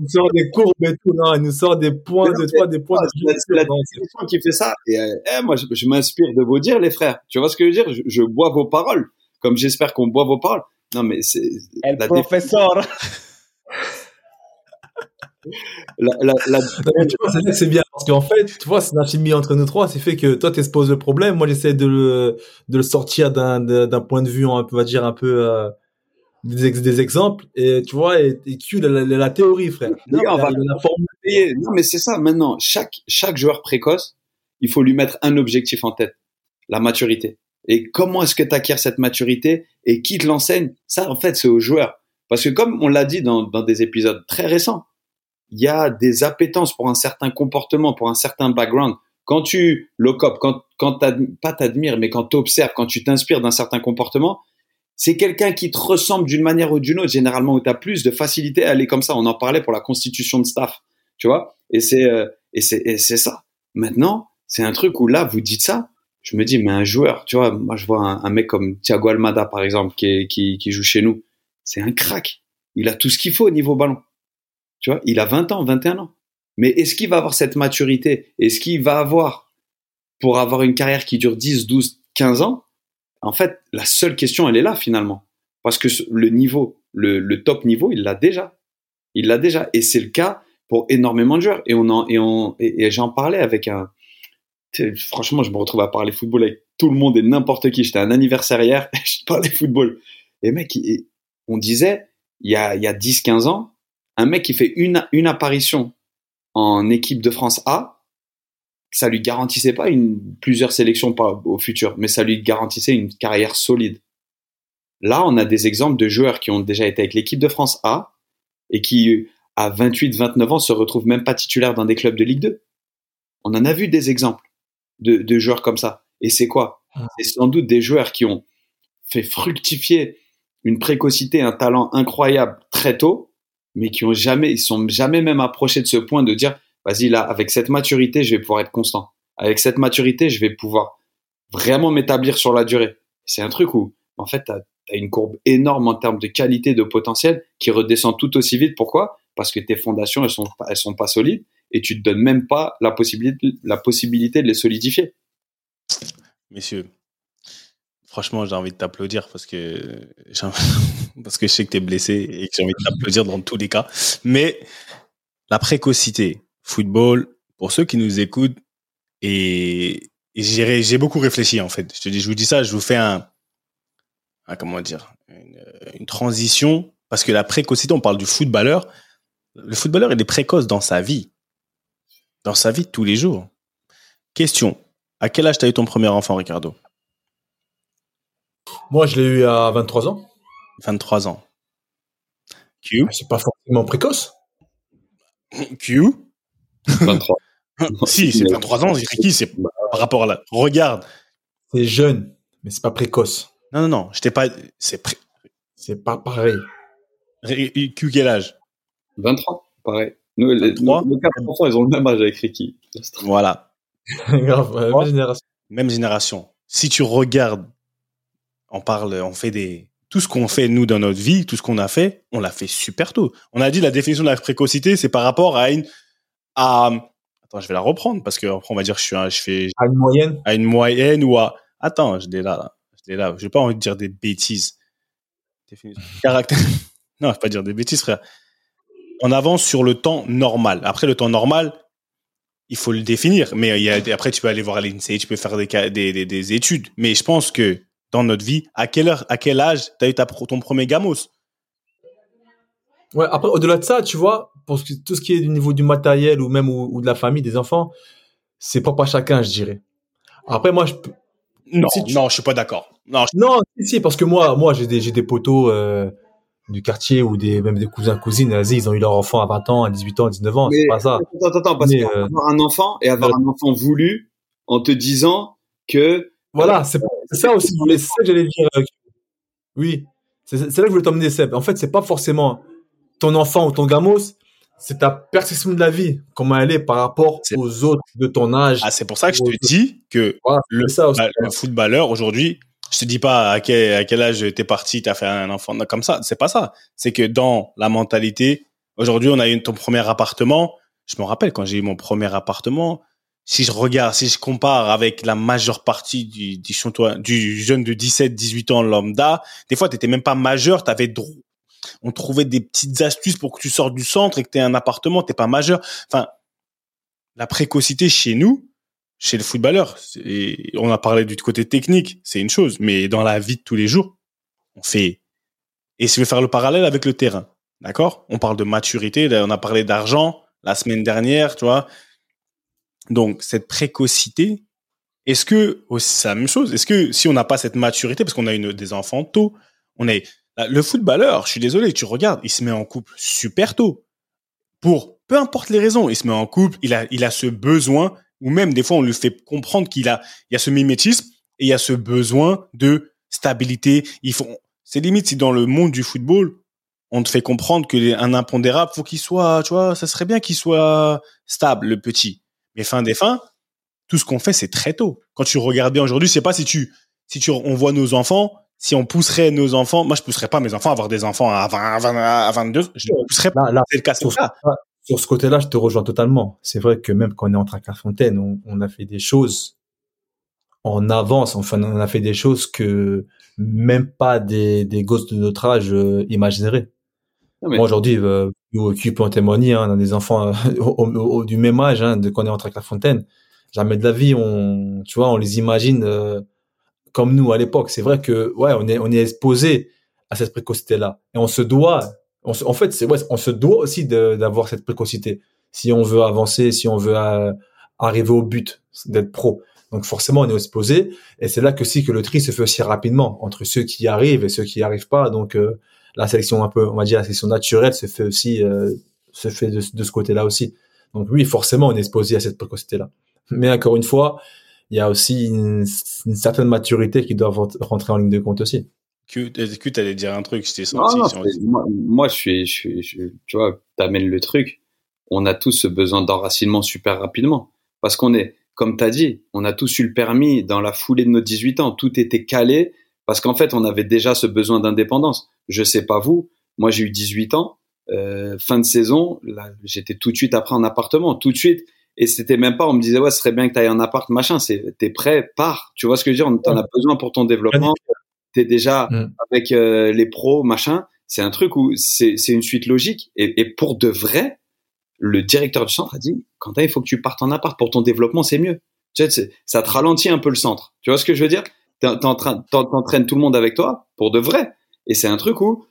[SPEAKER 2] nous sort des courbes et tout, non, il nous sort des points de toi, des points de
[SPEAKER 3] C'est la définition qui fait ça. Et euh, eh, moi, je, m'inspire de vous dire, les frères. Tu vois ce que je veux dire? Je, bois vos paroles, comme j'espère qu'on boit vos paroles. Non, mais c'est.
[SPEAKER 1] Le professeur.
[SPEAKER 2] la, la, la... c'est bien parce qu'en fait, tu vois, c'est chimie entre nous trois, c'est fait que toi tu exposes le problème, moi j'essaie de le de le sortir d'un d'un point de vue on va dire un peu euh, des, des, exemples et tu vois et, et Q la, la, théorie frère.
[SPEAKER 3] Non, on va non mais c'est ça maintenant, chaque chaque joueur précoce, il faut lui mettre un objectif en tête, la maturité. Et comment est-ce que tu acquiers cette maturité et qui te l'enseigne? Ça en fait, c'est au joueur. Parce que comme on l'a dit dans, dans des épisodes très récents, il y a des appétences pour un certain comportement, pour un certain background. Quand tu le copes, quand, quand pas t'admires, mais quand tu observes, quand tu t'inspires d'un certain comportement, c'est quelqu'un qui te ressemble d'une manière ou d'une autre, généralement où tu as plus de facilité à aller comme ça. On en parlait pour la constitution de staff, tu vois. Et c'est euh, et c'est ça. Maintenant, c'est un truc où là vous dites ça, je me dis mais un joueur, tu vois, moi je vois un, mec comme Thiago Almada par exemple qui qui, qui joue chez nous, c'est un crack. Il a tout ce qu'il faut au niveau ballon Tu vois, il a 20 ans, 21 ans. Mais est-ce qu'il va avoir cette maturité? Est-ce qu'il va avoir, pour avoir une carrière qui dure 10, 12, 15 ans En fait, la seule question, elle est là finalement. Parce que le niveau, le, top niveau, il l'a déjà. Il l'a déjà. Et c'est le cas pour énormément de joueurs. Et on en, et on, et, j'en parlais avec un, franchement, je me retrouve à parler football avec tout le monde et n'importe qui. J'étais un anniversaire hier, je parlais football. Et mec, on disait, il y a, il y a 10, 15 ans, un mec qui fait une, une apparition en équipe de France A, ça lui garantissait pas une, plusieurs sélections au futur, mais ça lui garantissait une carrière solide. Là, on a des exemples de joueurs qui ont déjà été avec l'équipe de France A et qui, à 28, 29 ans, se retrouvent même pas titulaires dans des clubs de Ligue 2. On en a vu des exemples de, de joueurs comme ça. Et c'est quoi? Ah. C'est sans doute des joueurs qui ont fait fructifier une précocité, un talent incroyable très tôt, mais qui ont jamais, ils sont jamais même approchés de ce point de dire, vas-y là, avec cette maturité, je vais pouvoir être constant. Avec cette maturité, je vais pouvoir vraiment m'établir sur la durée. C'est un truc où, en fait, tu as, une courbe énorme en termes de qualité, de potentiel, qui redescend tout aussi vite. Pourquoi? Parce que tes fondations, elles sont, elles sont pas solides et tu te donnes même pas la possibilité, la possibilité de les solidifier.
[SPEAKER 1] Messieurs, franchement, j'ai envie de t'applaudir parce que parce que je sais que tu es blessé et que j'ai envie de t'applaudir dans tous les cas. Mais la précocité, football, pour ceux qui nous écoutent, et, j'ai beaucoup réfléchi en fait. Je te dis, je vous dis ça, je vous fais un, comment dire, une, transition parce que la précocité, on parle du footballeur. Le footballeur, il est précoce dans sa vie, dans sa vie de tous les jours. Question à quel âge tu as eu ton premier enfant, Ricardo?
[SPEAKER 2] Moi, je l'ai eu à 23 ans.
[SPEAKER 1] 23 ans. Q
[SPEAKER 2] C'est pas forcément précoce.
[SPEAKER 1] Q?
[SPEAKER 3] 23.
[SPEAKER 1] si, c'est 23 ans, Ricky, c'est par rapport à la. Regarde.
[SPEAKER 2] C'est jeune, mais c'est pas précoce.
[SPEAKER 1] Non, non, non, je t'ai pas. C'est
[SPEAKER 2] C'est pas pareil.
[SPEAKER 1] Q, quel âge?
[SPEAKER 3] 23, pareil. Nous, les, nos, quatre enfants, ils ont le même âge avec Ricky.
[SPEAKER 1] Voilà.
[SPEAKER 2] Grave, même génération.
[SPEAKER 1] Même génération. Si tu regardes, on parle, on fait des, tout ce qu'on fait nous dans notre vie, tout ce qu'on a fait, on l'a fait super tôt. On a dit la définition de la précocité, c'est par rapport à une à attends, je vais la reprendre parce que après on va dire je suis je fais
[SPEAKER 2] à une moyenne?
[SPEAKER 1] à une moyenne ou à attends, je l'ai là, là. je l'ai là, j'ai pas envie de dire des bêtises. Définition caractère Non, je vais pas dire des bêtises frère. On avance sur le temps normal. Après le temps normal, il faut le définir, mais il y a, après tu peux aller voir l'INSEE, tu peux faire des, des, des études, mais je pense que dans notre vie. À quelle heure, à quel âge tu as eu ta, ton premier gamos?
[SPEAKER 2] Ouais, après, au-delà de ça, tu vois, pour tout ce qui est du niveau du matériel ou même ou, de la famille, des enfants, c'est propre à chacun, je dirais. Après, moi, je peux.
[SPEAKER 1] Non, non, je suis pas d'accord.
[SPEAKER 2] Non, non, si, parce que moi, moi, j'ai des, j'ai des potos euh, du quartier ou des, même des cousins, cousines, ils ont eu leur enfant à 20 ans, à 18 ans, à 19 ans, c'est pas ça.
[SPEAKER 3] Attends, attends, parce qu'avoir euh, un enfant et avoir un enfant voulu en te disant que
[SPEAKER 2] voilà, c'est ça aussi. C'est ça que j'allais dire. Euh, oui, c'est là que je voulais t'emmener, Seb. En fait, c'est pas forcément ton enfant ou ton gamos, c'est ta perception de la vie, comment elle est par rapport aux autres de ton âge.
[SPEAKER 1] Ah, c'est pour ça que je te dis que le, ça le, footballeur aujourd'hui, je te dis pas à quel, à quel âge t'es parti, t'as fait un enfant comme ça. C'est pas ça. C'est que dans la mentalité, aujourd'hui, on a eu ton premier appartement. Je me rappelle quand j'ai eu mon premier appartement, si je regarde, si je compare avec la majeure partie du, du, du jeune de 17, 18 ans lambda, des fois, tu n'étais même pas majeur, t'avais on trouvait des petites astuces pour que tu sortes du centre et que tu aies un appartement, t'es pas majeur. Enfin, la précocité chez nous, chez les footballeurs, on a parlé du côté technique, c'est une chose, mais dans la vie de tous les jours, on fait. Et si je vais faire le parallèle avec le terrain, d'accord? On parle de maturité, on a parlé d'argent la semaine dernière, tu vois. Donc, cette précocité, est-ce que, c'est la même chose, est-ce que si on n'a pas cette maturité, parce qu'on a une, des enfants tôt, on est, le footballeur, je suis désolé, tu regardes, il se met en couple super tôt. Pour peu importe les raisons, il se met en couple, il a, il a ce besoin, ou même des fois on lui fait comprendre qu'il a, il y a ce mimétisme et il y a ce besoin de stabilité. Il faut, c'est limite si dans le monde du football, on te fait comprendre qu'un impondérable, faut qu'il soit, tu vois, ça serait bien qu'il soit stable, le petit. Mais fin des fins, tout ce qu'on fait, c'est très tôt. Quand tu regardes bien aujourd'hui, je sais pas si tu, si tu, on voit nos enfants, si on pousserait nos enfants, moi je pousserais pas mes enfants à avoir des enfants à 20, à 20 à 22, je les pousserais pas.
[SPEAKER 2] Là, là,
[SPEAKER 1] C'est le cas, c'est
[SPEAKER 2] sur,
[SPEAKER 1] cas.
[SPEAKER 2] sur ce côté-là, je te rejoins totalement. C'est vrai que même quand on est entre à Clairefontaine, on, on a fait des choses en avance. Enfin, on a fait des choses que même pas des, des gosses de notre âge euh, imagineraient.
[SPEAKER 3] Non, mais-
[SPEAKER 2] Moi aujourd'hui, euh, nous, qui peut en témoigner, hein, on a des enfants euh, au- au- du même âge, hein, de qu'on est entre à Clairefontaine. Jamais de la vie, on, tu vois, on les imagine euh, comme nous à l'époque. C'est vrai que, ouais, on est, on est exposé à cette précocité-là, et on se doit. On se- en fait, c'est ouais, on se doit aussi d'avoir cette précocité si on veut avancer, si on veut euh, arriver au but d'être pro. Donc forcément, on est exposé, et c'est là que si que le tri se fait aussi rapidement entre ceux qui y arrivent et ceux qui n'y arrivent pas. Donc euh, la sélection un peu, on va dire la sélection naturelle se fait aussi, euh, se fait de, de ce côté-là aussi. Donc oui, forcément, on est exposé à cette précocité-là. Mais encore une fois, il y a aussi une, une certaine maturité qui doit rent- rentrer en ligne de compte aussi.
[SPEAKER 1] Q, tu allais dire un truc, je
[SPEAKER 3] Non,
[SPEAKER 1] senti.
[SPEAKER 3] non,
[SPEAKER 1] sur-
[SPEAKER 3] c'est- moi, moi, je suis, je suis, je- tu vois, t'amènes le truc. On a tous ce besoin d'enracinement super rapidement. Parce qu'on est, comme t'as dit, on a tous eu le permis dans la foulée de nos 18 ans. Tout était calé. Parce qu'en fait, on avait déjà ce besoin d'indépendance. Je sais pas vous. Moi, j'ai eu 18 ans. Euh, fin de saison, là, j'étais tout de suite après en appartement. Tout de suite. Et c'était même pas, on me disait, ouais, ce serait bien que t'ailles en appart, machin. C'est, t'es prêt, pars. Tu vois ce que je veux dire? T'en as besoin pour ton développement. T'es déjà,
[SPEAKER 2] Mm.
[SPEAKER 3] avec euh, les pros, machin, c'est un truc où c'est c'est une suite logique. Et, et pour de vrai, le directeur du centre a dit, Quentin, il faut que tu partes en appart pour ton développement, c'est mieux. Tu sais, ça te ralentit un peu le centre. Tu vois ce que je veux dire? T'es- t'es en train- t'en- T'entraînes tout le monde avec toi pour de vrai. Et c'est un truc où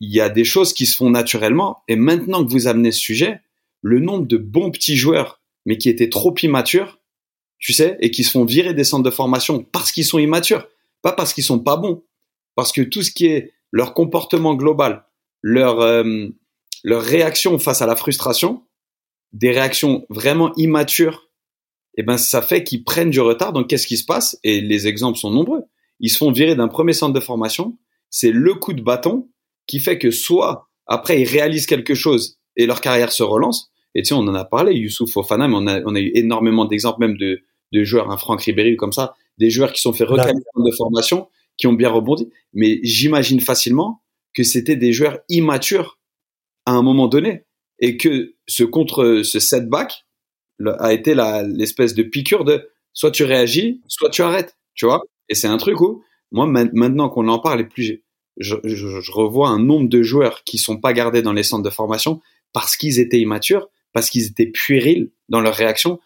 [SPEAKER 3] il y a des choses qui se font naturellement. Et maintenant que vous amenez ce sujet, le nombre de bons petits joueurs, mais qui étaient trop immatures, tu sais, et qui se font virer des centres de formation parce qu'ils sont immatures, pas parce qu'ils sont pas bons, parce que tout ce qui est leur comportement global, leur euh, leur réaction face à la frustration, des réactions vraiment immatures, et ben ça fait qu'ils prennent du retard. Donc qu'est-ce qui se passe? Et les exemples sont nombreux. Ils se font virer d'un premier centre de formation. C'est le coup de bâton qui fait que soit après ils réalisent quelque chose et leur carrière se relance. Et tu sais, on en a parlé, Youssouf Fofana, mais on a, on a eu énormément d'exemples même de, de joueurs, un Franck Ribéry ou comme ça, des joueurs qui sont fait recaler de formation, qui ont bien rebondi. Mais j'imagine facilement que c'était des joueurs immatures à un moment donné et que ce contre, ce setback a été la- l'espèce de piqûre de soit tu réagis, soit tu arrêtes, tu vois. Et c'est un truc où, moi, ma- maintenant qu'on en parle, et plus je, je, je revois un nombre de joueurs qui sont pas gardés dans les centres de formation parce qu'ils étaient immatures, parce qu'ils étaient puérils dans leur réaction.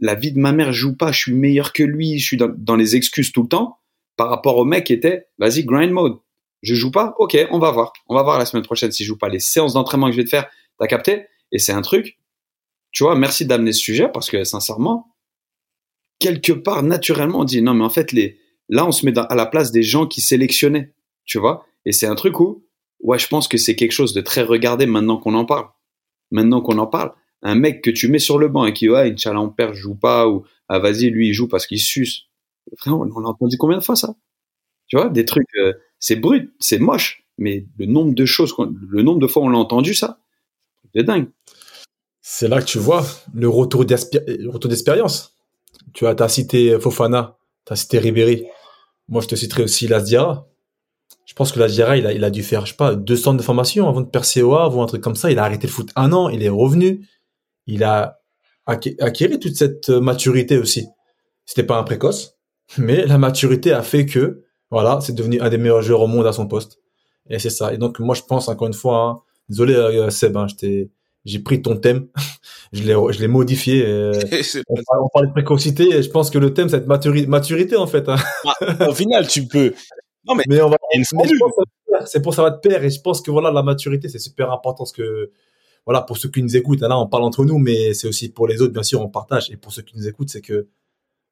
[SPEAKER 3] La vie de ma mère joue pas, je suis meilleur que lui, je suis dans, les excuses tout le temps par rapport au mec qui était, vas-y, grind mode. Je joue pas, ok, on va voir. On va voir la semaine prochaine si je joue pas. Les séances d'entraînement que je vais te faire, t'as capté? Et c'est un truc, tu vois, merci d'amener ce sujet parce que sincèrement, quelque part, naturellement, on dit non, mais en fait, les, là, on se met à la place des gens qui sélectionnaient, tu vois? Et c'est un truc où, ouais, je pense que c'est quelque chose de très regardé maintenant qu'on en parle. Maintenant qu'on en parle, un mec que tu mets sur le banc et qui, ouais, Inch'Allah, on perd, je joue pas, ou, ah, vas-y, lui, il joue parce qu'il suce. Frère, on on a entendu combien de fois ça? Tu vois, des trucs, euh, c'est brut, c'est moche, mais le nombre de choses, le nombre de fois on l'a entendu ça, c'est dingue.
[SPEAKER 2] C'est là que tu vois le retour d'expérience. Tu as, as cité Fofana, tu as cité Ribéry. Moi, je te citerai aussi Lasdiara. Je pense que Lasdiara, il a, dû faire, je sais pas, deux centres de formation avant de percer au ou un truc comme ça. Il a arrêté le foot un an, il est revenu. Il a acquis- toute cette euh, maturité aussi. C'était pas un précoce, mais la maturité a fait que, voilà, c'est devenu un des meilleurs joueurs au monde à son poste. Et c'est ça. Et donc, moi, je pense, encore une fois, hein, désolé, euh, Seb, hein, j'ai pris ton thème, je l'ai, je l'ai modifié. euh, on, parle, on parle de précocité et je pense que le thème, c'est maturi- maturité, en fait. hein.
[SPEAKER 1] pas- Au final, tu peux. Non, mais
[SPEAKER 2] Mais on va, c'est pour ça va te plaire et je pense que voilà, la maturité, c'est super important parce que, voilà, pour ceux qui nous écoutent, là, on parle entre nous, mais c'est aussi pour les autres, bien sûr, on partage. Et pour ceux qui nous écoutent, c'est que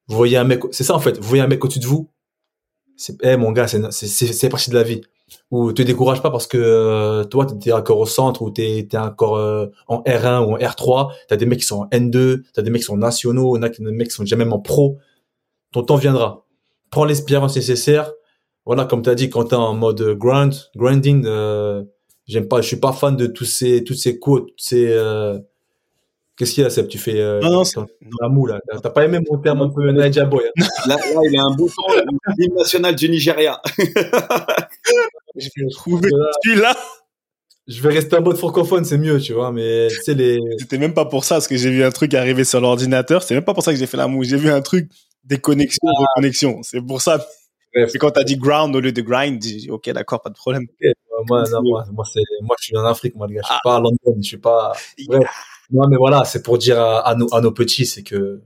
[SPEAKER 2] vous voyez un mec, c'est ça, en fait, vous voyez un mec au-dessus de vous. C'est, eh, mon gars, c'est, partie de la vie. Ou te décourage pas parce que euh, toi, t'es encore au centre ou t'es, t'es encore euh, en R1 ou en R3. T'as des mecs qui sont en N2, t'as des mecs qui sont nationaux, on a des mecs qui sont déjà même en pro. Ton temps viendra. Prends l'expérience nécessaire. Voilà, comme t'as dit, quand t'es en mode grind, grinding, euh, j'aime pas, je suis pas fan de tous ces, toutes ces quotes, toutes ces, euh, Qu'est-ce qu'il y a, Seb? Tu fais euh,
[SPEAKER 1] Non, non, c'est-
[SPEAKER 2] ton- la moue, là. T'as pas aimé mon terme un peu Naija Boy. hein?
[SPEAKER 3] Là, là, il a un bouton, l'hymne national du Nigeria.
[SPEAKER 1] Je vais trouver
[SPEAKER 2] Là,
[SPEAKER 1] celui-là.
[SPEAKER 2] Je vais rester en mode francophone, c'est mieux, tu vois. Mais sais, les.
[SPEAKER 1] C'était même pas pour ça, parce que j'ai vu un truc arriver sur l'ordinateur. C'est même pas pour ça que j'ai fait la moue. J'ai vu un truc déconnexion, reconnexion. C'est pour ça.
[SPEAKER 2] Bref.
[SPEAKER 1] C'est quand t'as dit ground au lieu de grind, ok, d'accord, pas de problème.
[SPEAKER 2] Moi, non, moi, moi, c'est, moi, je suis en Afrique, moi, les gars. Je suis pas à London, je suis pas. Bref. Non, mais voilà, c'est pour dire à, à nos, à nos petits, c'est que,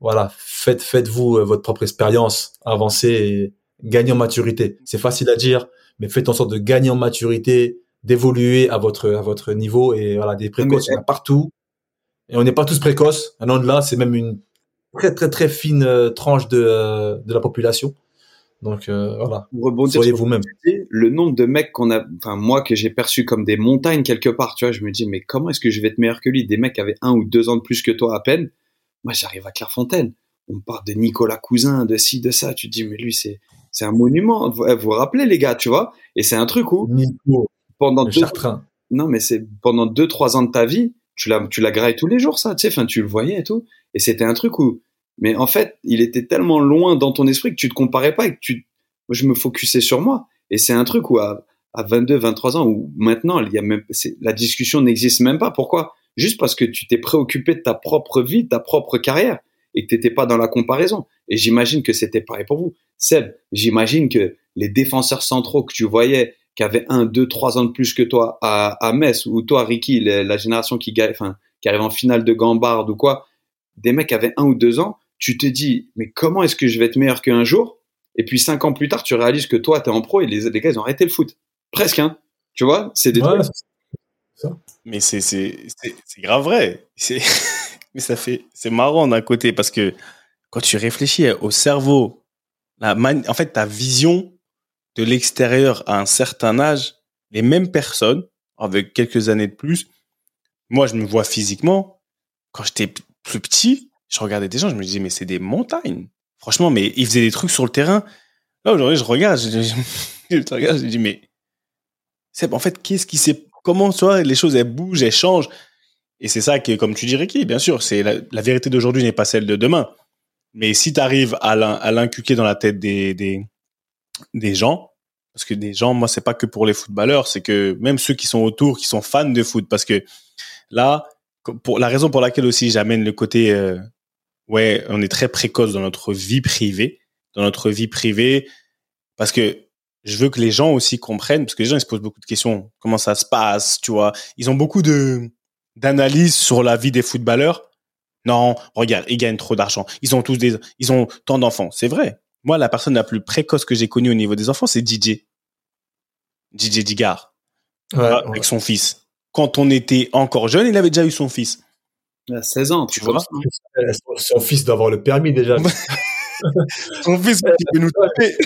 [SPEAKER 2] voilà, faites, faites-vous euh, votre propre expérience, avancez et gagnez en maturité. C'est facile à dire, mais faites en sorte de gagner en maturité, d'évoluer à votre, à votre niveau et voilà, des précoces, il y en a partout. Et on n'est pas tous précoces. Un an de là, c'est même une très, très, très fine euh, tranche de, euh, de la population. Donc, euh, voilà.
[SPEAKER 3] Pour rebondir
[SPEAKER 2] Soyez
[SPEAKER 3] sur
[SPEAKER 2] vous-même.
[SPEAKER 3] le nombre de mecs qu'on a, enfin moi que j'ai perçu comme des montagnes quelque part, tu vois, je me dis mais comment est-ce que je vais être meilleur que lui? Des mecs qui avaient un ou deux ans de plus que toi à peine. Moi j'arrive à Clairefontaine, on me parle de Nicolas Cousin, de ci, de ça. Tu te dis mais lui c'est c'est un monument. Vous vous vous rappelez les gars, tu vois? Et c'est un truc où
[SPEAKER 2] Nico,
[SPEAKER 3] pendant
[SPEAKER 2] le
[SPEAKER 3] deux,
[SPEAKER 2] Chartrain.
[SPEAKER 3] non mais c'est pendant deux trois ans de ta vie, tu l'as tu l'as graillé tous les jours ça, tu sais, enfin tu le voyais et tout. Et c'était un truc où, mais en fait il était tellement loin dans ton esprit que tu te comparais pas et que tu, moi, je me focusais sur moi. Et c'est un truc où à, à 22, 23 ans, où maintenant, il y a même, la discussion n'existe même pas. Pourquoi? Juste parce que tu t'es préoccupé de ta propre vie, de ta propre carrière, et que t'étais pas dans la comparaison. Et j'imagine que c'était pareil pour vous. Seb, j'imagine que les défenseurs centraux que tu voyais, qui avaient un, deux, trois ans de plus que toi à, à Metz, ou toi, Ricky, la, génération qui enfin, qui arrive en finale de Gambard ou quoi, des mecs qui avaient un ou deux ans, tu te dis, mais comment est-ce que je vais être meilleur qu'un jour? Et puis cinq ans plus tard, tu réalises que toi, t'es en pro et les, les gars, ils ont arrêté le foot. Presque, hein. Tu vois? C'est des
[SPEAKER 2] Ouais,
[SPEAKER 3] trucs.
[SPEAKER 1] Mais c'est, c'est, c'est, c'est grave vrai. C'est, mais ça fait, c'est marrant d'un côté parce que quand tu réfléchis au cerveau, la man- en fait, ta vision de l'extérieur à un certain âge, les mêmes personnes, avec quelques années de plus, moi, je me vois physiquement, quand j'étais plus petit, je regardais des gens, je me disais, mais c'est des montagnes. Franchement, mais ils faisaient des trucs sur le terrain. Là, aujourd'hui, je regarde, je, je, regarde, je dis, mais c'est en fait, qu'est-ce qui s'est, comment, tu les choses, elles bougent, elles changent? Et c'est ça que, comme tu dis, Ricky, bien sûr, c'est la, vérité d'aujourd'hui n'est pas celle de demain. Mais si tu arrives à l'in- l'inculquer dans la tête des, des, gens, parce que des gens, moi, c'est pas que pour les footballeurs, c'est que même ceux qui sont autour, qui sont fans de foot, parce que là, pour la raison pour laquelle aussi j'amène le côté, euh, ouais, on est très précoce dans notre vie privée, dans notre vie privée, parce que je veux que les gens aussi comprennent, parce que les gens ils se posent beaucoup de questions, comment ça se passe, tu vois, ils ont beaucoup de d'analyses sur la vie des footballeurs. Non, regarde, ils gagnent trop d'argent. Ils ont tous des, ils ont tant d'enfants. C'est vrai. Moi, la personne la plus précoce que j'ai connue au niveau des enfants, c'est DJ. DJ Digard.
[SPEAKER 2] Ouais, ouais.
[SPEAKER 1] avec son fils. Quand on était encore jeune, il avait déjà eu son fils.
[SPEAKER 3] À 16 ans,
[SPEAKER 1] Tu
[SPEAKER 3] tu vois.
[SPEAKER 2] Son, son fils doit avoir le permis déjà. Il
[SPEAKER 1] Son fils, il peut nous taper.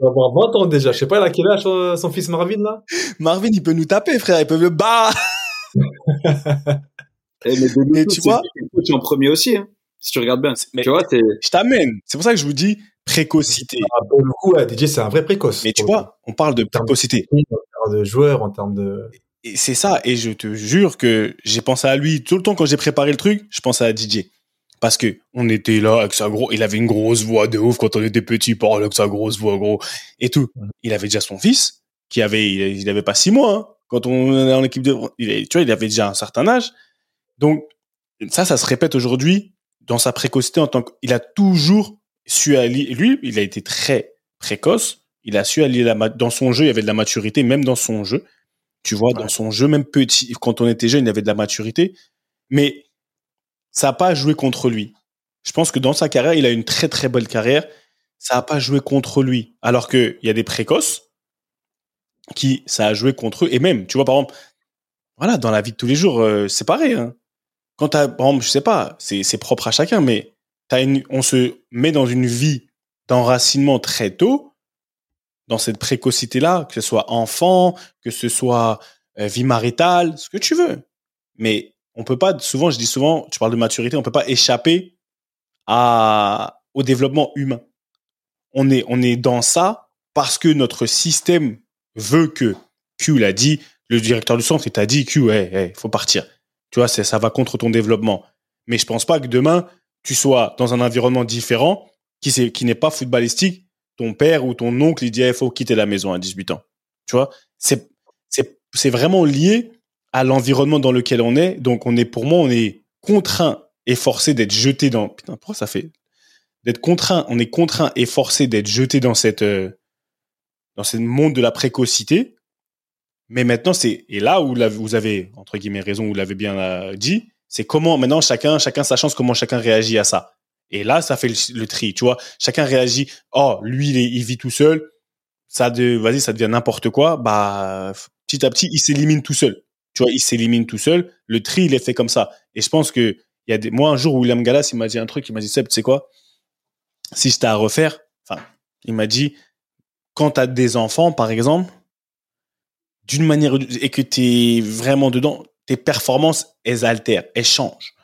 [SPEAKER 2] doit avoir 20 ans déjà. Je sais pas, il a quel âge son, fils Marvin là?
[SPEAKER 1] Marvin, il peut nous taper, frère. Il peut le bah.
[SPEAKER 3] Eh, mais de
[SPEAKER 1] Mais
[SPEAKER 3] nous,
[SPEAKER 1] tu
[SPEAKER 3] c'est
[SPEAKER 1] vois-
[SPEAKER 3] coach en premier aussi, hein, si tu regardes bien.
[SPEAKER 1] Mais-
[SPEAKER 3] Tu vois, c'est,
[SPEAKER 1] Je t'amène. C'est pour ça que je vous dis précocité.
[SPEAKER 2] Ah, Pour le coup, DJ, c'est un vrai précoce.
[SPEAKER 1] Mais tu vois, on parle de précocité.
[SPEAKER 2] En termes de joueur, en termes de.
[SPEAKER 1] Et c'est ça. Et je te jure que j'ai pensé à lui tout le temps quand j'ai préparé le truc. Je pensais à DJ. Parce que on était là avec sa gros, il avait une grosse voix de ouf quand on était petit, il parlait avec sa grosse voix, gros, et tout. Il avait déjà son fils, qui avait, il avait pas six mois, hein, quand on est en équipe de, il tu vois, il avait déjà un certain âge. Donc, ça, ça se répète aujourd'hui dans sa précocité en tant qu'il a toujours su allier, lui, il a été très précoce. Il a su allier la, dans son jeu, il y avait de la maturité, même dans son jeu. Tu vois, dans son jeu, même petit, quand on était jeune, il y avait de la maturité. Mais ça n'a pas joué contre lui. Je pense que dans sa carrière, il a une très très belle carrière. Ça n'a pas joué contre lui. Alors qu'il y a des précoces qui, ça a joué contre eux. Et même, tu vois, par exemple, voilà, dans la vie de tous les jours, euh, c'est pareil. Hein. Quand t'as, par exemple, je sais pas, c'est, c'est propre à chacun, mais une, on se met dans une vie d'enracinement très tôt, dans cette précocité-là, que ce soit enfant, que ce soit euh, vie maritale, ce que tu veux. Mais on peut pas, souvent, je dis souvent, tu parles de maturité, on peut pas échapper au développement humain. On est, on est dans ça parce que notre système veut que Q l'a dit, le directeur du centre, il t'a dit Q, hey, hey, faut partir. Tu vois, ça va contre ton développement. Mais je pense pas que demain, tu sois dans un environnement différent qui, qui n'est pas footballistique. Ton père ou ton oncle, il dit, il faut quitter la maison à 18 ans. Tu vois, c'est, c'est, c'est vraiment lié à l'environnement dans lequel on est. Donc, on est, pour moi, on est contraint et forcé d'être jeté dans, putain, pourquoi ça fait, d'être contraint, on est contraint et forcé d'être jeté dans cette, euh, dans ce monde de la précocité. Mais maintenant, c'est, et là où vous avez, entre guillemets, raison, vous l'avez bien euh, dit, c'est comment maintenant chacun, chacun sa chance, comment chacun réagit à ça. Et là, ça fait le, tri, tu vois. Chacun réagit, oh, lui, il, vit tout seul, ça vas-y, ça devient n'importe quoi, bah, petit à petit, il s'élimine tout seul. Tu vois, il s'élimine tout seul. Le tri, il est fait comme ça. Et je pense que, il y a des, moi, un jour, William Gallas, il m'a dit un truc, il m'a dit, Seb, tu sais quoi? Si j'étais à refaire, enfin, il m'a dit, quand tu as des enfants, par exemple, d'une manière, et que tu es vraiment dedans, tes performances, elles altèrent, elles changent.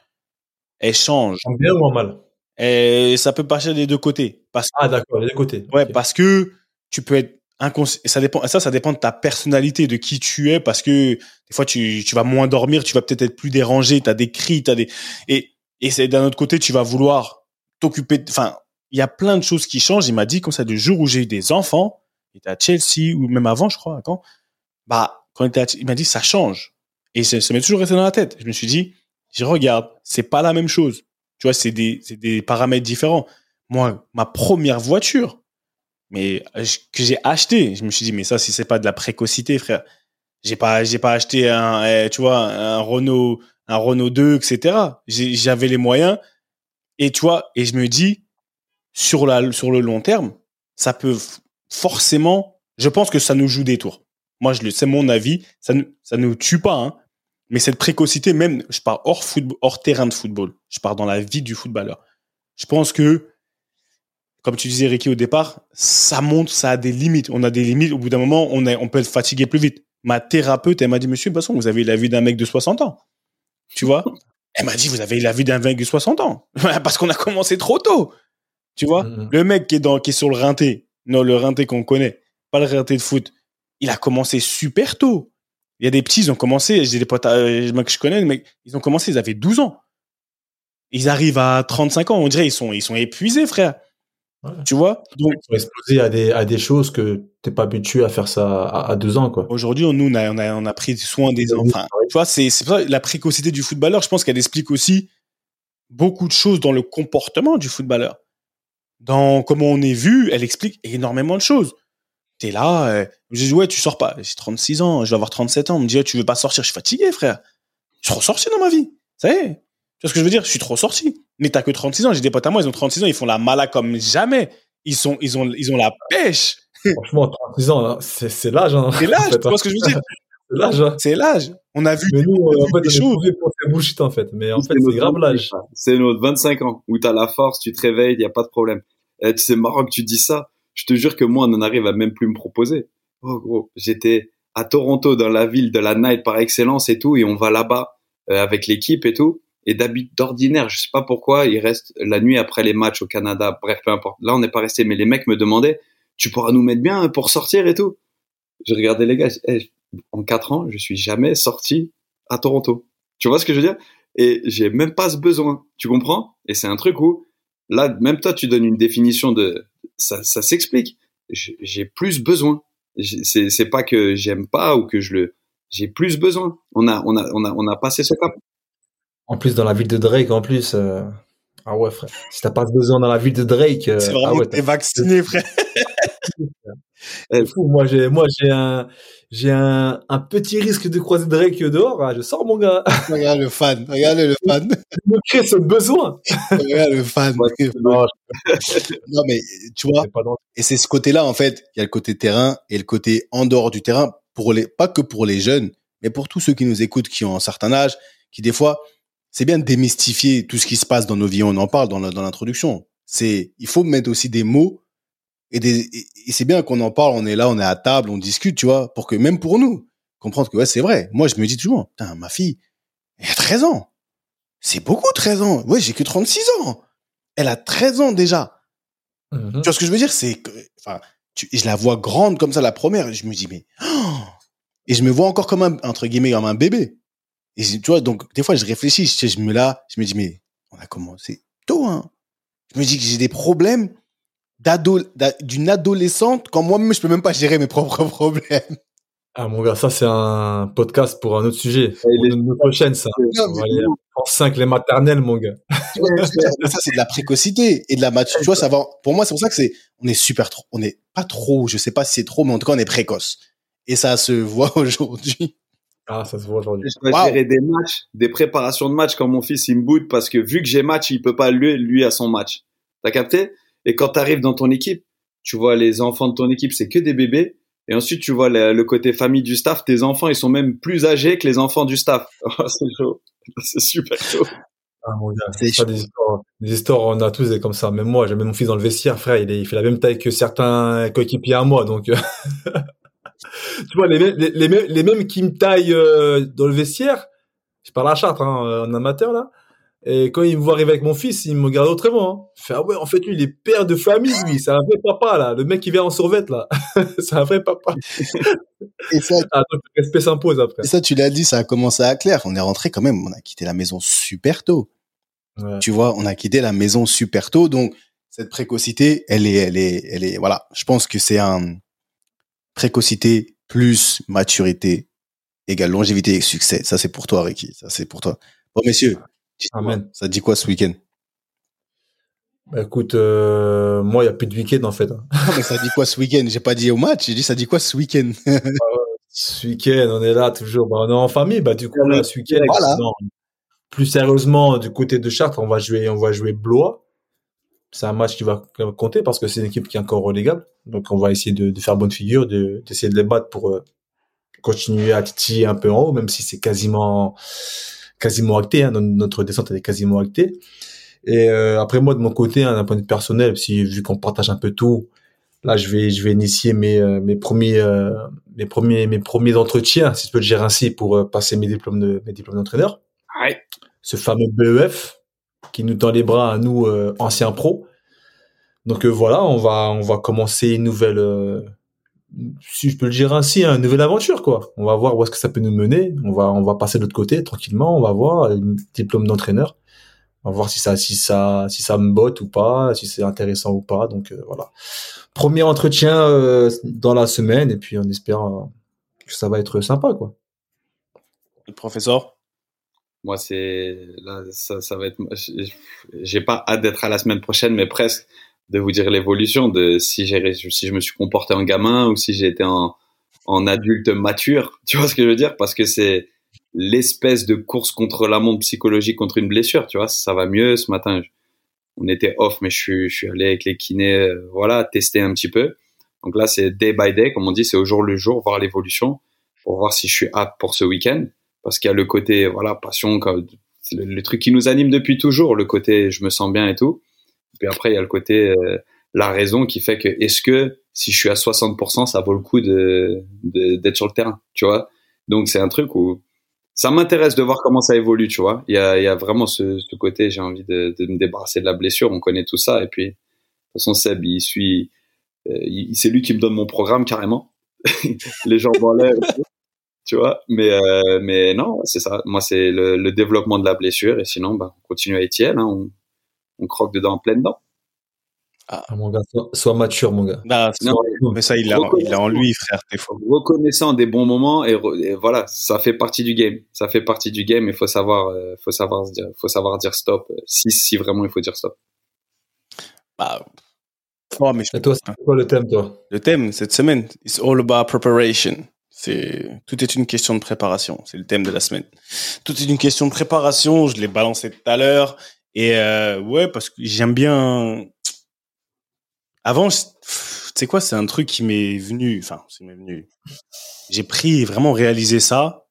[SPEAKER 1] Elles changent.
[SPEAKER 2] En bien ou mal?
[SPEAKER 1] Et ça peut passer des deux côtés.
[SPEAKER 2] Parce, ah, d'accord, des deux côtés.
[SPEAKER 1] Ouais, parce que tu peux être inconscient. Ça dépend, ça, ça dépend de ta personnalité, de qui tu es, parce que des fois, tu, tu vas moins dormir, tu vas peut-être être plus dérangé, tu as des cris, tu as des. Et, et c'est d'un autre côté, tu vas vouloir t'occuper. Enfin, il y a plein de choses qui changent. Il m'a dit, comme ça, du jour où j'ai eu des enfants, il était à Chelsea, ou même avant, je crois, quand, bah, quand il, était il m'a dit, ça change. Et ça, ça m'est toujours resté dans la tête. Je me suis dit, je regarde, c'est pas la même chose. Tu vois, c'est des, des paramètres différents. Moi, ma première voiture, mais que j'ai acheté, je me suis dit, mais ça, si c'est pas de la précocité, frère, j'ai pas, j'ai pas acheté un, eh, tu vois, un Renault, un Renault 2, etc. J'avais les moyens. Et tu vois, et je me dis, sur la, sur le long terme, ça peut forcément, je pense que ça nous joue des tours. Moi, je le, c'est mon avis, ça ne, ça nous tue pas, hein. Mais cette précocité, même, je pars hors football, hors terrain de football. Je pars dans la vie du footballeur. Je pense que, comme tu disais, Ricky, au départ, ça monte, ça a des limites. On a des limites. Au bout d'un moment, on, est, on peut être fatigué plus vite. Ma thérapeute, elle m'a dit, monsieur, de toute façon, vous avez la vie d'un mec de 60 ans. Tu vois? Elle m'a dit, vous avez la vie d'un mec de 60 ans. Parce qu'on a commencé trop tôt. Tu vois? Mm-hmm. Le mec qui est dans, qui est sur le rinté. Non, le rinté qu'on connaît. Pas le rinté de foot. Il a commencé super tôt. Il y a des petits, ils ont commencé, j'ai des potes euh, que je connais, mais ils ont commencé, ils avaient 12 ans. Ils arrivent à 35 ans, on dirait, ils sont, ils sont épuisés, frère. Tu vois?
[SPEAKER 2] Donc, ils sont exposés à des, à des choses que t'es pas habitué à faire ça à, à deux ans, quoi.
[SPEAKER 1] Aujourd'hui, nous, on a, on a, on a pris soin des enfants. tu vois, c'est, c'est ça, la précocité du footballeur, je pense qu'elle explique aussi beaucoup de choses dans le comportement du footballeur. Dans comment on est vu, elle explique énormément de choses t'es là, euh, je dis ouais, tu sors pas. J'ai 36 ans, je vais avoir 37 ans. On me dit, tu veux pas sortir, je suis fatigué, frère. Je suis trop sorti dans ma vie. Ça y est. Tu vois ce que je veux dire? Je suis trop sorti. Mais t'as que 36 ans. J'ai des potes à moi, ils ont 36 ans, ils font la mala comme jamais. Ils sont, ils ont, ils ont la pêche.
[SPEAKER 2] Franchement, 36 ans, hein, c'est l'âge. Hein,
[SPEAKER 1] c'est l'âge, tu vois ce que je veux dire? C'est l'âge. Hein. C'est l'âge. On a vu.
[SPEAKER 2] Mais nous, en fait, des choses. bullshit, en fait. Mais en fait, c'est grave l'âge.
[SPEAKER 3] C'est notre 25 ans où t'as la force, tu te réveilles, il y a pas de problème. Et tu sais, marrant que tu dis ça je te jure que moi, on en arrive à même plus me proposer. Oh gros, j'étais à Toronto, dans la ville de la night par excellence et tout, et on va là-bas euh, avec l'équipe et tout. Et d'habitude, d'ordinaire, je sais pas pourquoi, il reste la nuit après les matchs au Canada. Bref, peu importe. Là, on n'est pas resté, mais les mecs me demandaient, tu pourras nous mettre bien pour sortir et tout. Je regardais les gars, en quatre ans, je suis jamais sorti à Toronto. Tu vois ce que je veux dire? Et j'ai même pas ce besoin. Tu comprends? Et c'est un truc où là, même toi, tu donnes une définition de ça, ça s'explique. J'ai plus besoin. C'est pas que j'aime pas ou que je le. J'ai plus besoin. On a, on a, on a, on a passé ce cap.
[SPEAKER 2] En plus, dans la ville de Drake, en plus. Euh, ah ouais, frère. Si t'as pas besoin dans la ville de Drake.
[SPEAKER 1] Euh, c'est vraiment
[SPEAKER 2] ah ouais,
[SPEAKER 1] t'es vacciné, frère.
[SPEAKER 2] C'est fou. Moi, j'ai, moi, j'ai un, j'ai un, un, petit risque de croiser Drake dehors. Hein. Je sors, mon gars.
[SPEAKER 1] Regarde le fan. Regarde le fan.
[SPEAKER 2] Je me crée ce besoin.
[SPEAKER 1] Regarde le fan. non, mais tu vois. Et c'est ce côté-là, en fait. Il y a le côté terrain et le côté en dehors du terrain pour les, pas que pour les jeunes, mais pour tous ceux qui nous écoutent, qui ont un certain âge, qui des fois, c'est bien de démystifier tout ce qui se passe dans nos vies. On en parle dans l'introduction. C'est, il faut mettre aussi des mots et, des, et c'est bien qu'on en parle, on est là, on est à table, on discute, tu vois, pour que même pour nous, comprendre que ouais, c'est vrai. Moi, je me dis toujours, putain, ma fille, elle a 13 ans. C'est beaucoup 13 ans. Ouais, j'ai que 36 ans. Elle a 13 ans déjà. Mm-hmm. Tu vois ce que je veux dire? C'est que enfin, je la vois grande comme ça la première, et je me dis mais oh! et je me vois encore comme un entre guillemets comme un bébé. Et tu vois, donc des fois je réfléchis, je, je me là, je me dis mais on a commencé tôt, hein. Je me dis que j'ai des problèmes d'ado, d'une adolescente quand moi-même je peux même pas gérer mes propres problèmes.
[SPEAKER 2] Ah mon gars, ça c'est un podcast pour un autre sujet. Pour une prochaine ça. en 5 les maternelles mon gars.
[SPEAKER 1] ça c'est de la précocité et de la maturité. Tu vois, ça va. Pour moi c'est pour ça que c'est on est super trop, on est pas trop, je sais pas si c'est trop, mais en tout cas on est précoce. Et ça se voit aujourd'hui.
[SPEAKER 2] Ah, ça se voit aujourd'hui.
[SPEAKER 3] Je dois gérer des matchs, des préparations de matchs quand mon fils il me boude parce que vu que j'ai match, il peut pas lui, lui à son match. T'as capté? Et quand tu arrives dans ton équipe, tu vois les enfants de ton équipe, c'est que des bébés. Et ensuite, tu vois le, côté famille du staff. Tes enfants, ils sont même plus âgés que les enfants du staff. Oh, c'est chaud. C'est super chaud.
[SPEAKER 2] Ah, mon gars, c'est pas des histoires, des histoires, on a tous des comme ça. Même moi, j'ai même mon fils dans le vestiaire, frère, il, est, il fait la même taille que certains coéquipiers à moi, donc. Euh, tu vois, les, les, les, les, mêmes qui me taillent euh, dans le vestiaire, je parle à Chartres, hein, en amateur, là, et quand il me voit arriver avec mon fils, il me regarde autrement. Hein. Fait, ah ouais, en fait, lui, il est père de famille, lui. C'est un vrai papa, là. Le mec qui vient en survette, là. c'est un vrai papa. et ça, ah, donc, le respect s'impose après.
[SPEAKER 1] Et ça, tu l'as dit, ça a commencé à clair. On est rentré quand même, on a quitté la maison super tôt. Tu vois, on a quitté la maison super tôt. Donc, cette précocité, elle est, elle est, elle est, voilà. Je pense que c'est un précocité plus maturité égale longévité et succès. Ça, c'est pour toi, Ricky. Ça, c'est pour toi. Bon, messieurs, Amen. Ça dit quoi ce week-end?
[SPEAKER 2] Bah écoute, euh, moi, il n'y a plus de week-end en fait. Hein.
[SPEAKER 1] mais ça dit quoi ce week-end? J'ai pas dit au match, j'ai dit ça dit quoi ce week-end?
[SPEAKER 2] Ah Ce week-end, on est là toujours. Bah, on est en famille. Bah du coup, là, ce week-end, plus sérieusement, du côté de Chartres, on va jouer, on va jouer Blois. C'est un match qui va compter parce que c'est une équipe qui est encore relégable. Donc, on va essayer de, de faire bonne figure, d'essayer de, de les battre pour euh, continuer à titiller un peu en haut, même si c'est quasiment quasiment acté. Hein, notre descente elle est quasiment actée. Et euh, après moi de mon côté, hein, d'un point de vue personnel, si vu qu'on partage un peu tout, là je vais je vais initier mes euh, mes premiers euh, mes premiers mes premiers entretiens, si je peux le dire ainsi, pour passer mes diplômes de mes diplômes d'entraîneur.
[SPEAKER 3] Ouais.
[SPEAKER 2] Ce fameux BEF qui nous tend les bras à nous anciens pros. Donc voilà, on va on va commencer une nouvelle si je peux le dire ainsi, une nouvelle aventure, quoi. On va voir où est-ce que ça peut nous mener. On va, on va passer de l'autre côté tranquillement. On va voir un diplôme d'entraîneur. On va voir si ça, si ça, si ça me botte ou pas, si c'est intéressant ou pas. Donc euh, voilà. Premier entretien euh, dans la semaine et puis on espère euh, que ça va être sympa, quoi.
[SPEAKER 1] Le professeur?
[SPEAKER 3] Moi, c'est là, ça, ça va être. J'ai pas hâte d'être à la semaine prochaine, mais presque de vous dire l'évolution de si j'ai si je me suis comporté en gamin ou si j'ai été en, en adulte mature. Tu vois ce que je veux dire? Parce que c'est l'espèce de course contre la montre psychologique contre une blessure. Tu vois, ça va mieux. Ce matin, on était off, mais je suis, je suis allé avec les kinés, euh, voilà, tester un petit peu. Donc là, c'est day by day, comme on dit, c'est au jour le jour, voir l'évolution pour voir si je suis apte pour ce week-end. Parce qu'il y a le côté, voilà, passion, le, le truc qui nous anime depuis toujours, le côté je me sens bien et tout. Puis après, il y a le côté euh, la raison qui fait que est-ce que si je suis à 60%, ça vaut le coup de d'être sur le terrain, tu vois? Donc c'est un truc où ça m'intéresse de voir comment ça évolue, tu vois? Il y a, y a vraiment ce, côté, j'ai envie de, me débarrasser de la blessure. On connaît tout ça. Et puis, de toute façon, Seb, il suit, euh, c'est lui qui me donne mon programme carrément. Les gens vont l'air, tu vois? Mais, euh, mais non, c'est ça. Moi, c'est le, développement de la blessure. Et sinon, bah, on continue à Etienne. Hein. On croque dedans en pleine dent.
[SPEAKER 2] Ah. ah, mon gars, sois, mature, mon gars.
[SPEAKER 1] Bah, mais ça, il a, il a en lui, frère.
[SPEAKER 3] Reconnaissant des bons moments et, voilà, ça fait partie du game. Ça fait partie du game. Il faut savoir, euh, faut savoir dire, faut savoir dire stop. Si, si vraiment il faut dire stop.
[SPEAKER 1] Bah,
[SPEAKER 2] oh, mais je... toi, c'est quoi le thème, toi?
[SPEAKER 1] Le thème cette semaine, it's all about preparation. C'est tout est une question de préparation. C'est le thème de la semaine. Tout est une question de préparation. Je l'ai balancé tout à l'heure. Et euh, ouais, parce que j'aime bien. Avant, tu sais quoi, c'est un truc qui m'est venu. Enfin, c'est m'est venu. J'ai pris vraiment réalisé ça.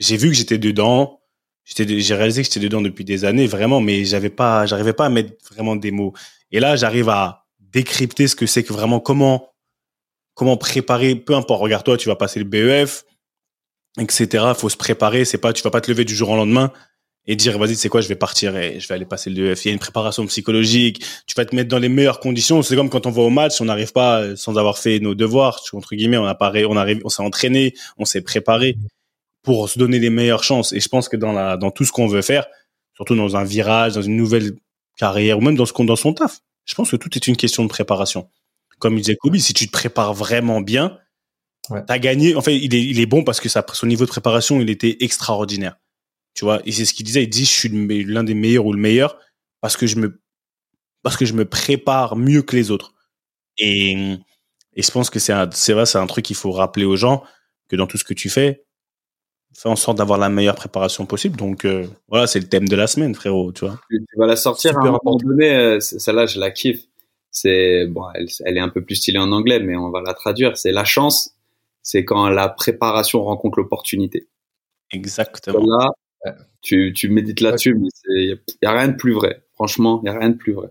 [SPEAKER 1] J'ai vu que j'étais dedans. J'étais, j'ai réalisé que j'étais dedans depuis des années, vraiment, mais j'avais pas, j'arrivais pas à mettre vraiment des mots. Et là, j'arrive à décrypter ce que c'est que vraiment comment, comment préparer. Peu importe. Regarde toi, tu vas passer le BEF, etc. Faut se préparer. C'est pas, tu vas pas te lever du jour au lendemain et dire vas-y c'est quoi je vais partir et je vais aller passer le DEF il y a une préparation psychologique tu vas te mettre dans les meilleures conditions c'est comme quand on va au match on n'arrive pas sans avoir fait nos devoirs entre guillemets on a on arrive on s'est entraîné on s'est préparé pour se donner les meilleures chances. Et je pense que dans la, dans tout ce qu'on veut faire, surtout dans un virage, dans une nouvelle carrière, ou même dans ce qu'on, dans son taf, je pense que tout est une question de préparation. Comme il disait Kobe, si tu te prépares vraiment bien,
[SPEAKER 2] Ouais.
[SPEAKER 1] t'as gagné. En fait, il est, il est bon parce que ça, son niveau de préparation, il était extraordinaire. Tu vois, et c'est ce qu'il disait. Il dit, je suis l'un des meilleurs ou le meilleur parce que je me, parce que je me prépare mieux que les autres. Et, et je pense que c'est un, c'est vrai, c'est un truc qu'il faut rappeler aux gens que dans tout ce que tu fais, fais en sorte d'avoir la meilleure préparation possible. Donc, euh, voilà, c'est le thème de la semaine, frérot, tu vois.
[SPEAKER 3] tu, tu vas la sortir
[SPEAKER 2] Super
[SPEAKER 3] à un moment donné. euh, Celle-là, je la kiffe. C'est bon, elle, elle est un peu plus stylée en anglais, mais on va la traduire. C'est la chance. C'est quand la préparation rencontre l'opportunité.
[SPEAKER 1] Exactement.
[SPEAKER 2] Ouais.
[SPEAKER 3] tu, tu médites là-dessus, mais il y a rien de plus vrai. Franchement, il y a rien de plus vrai.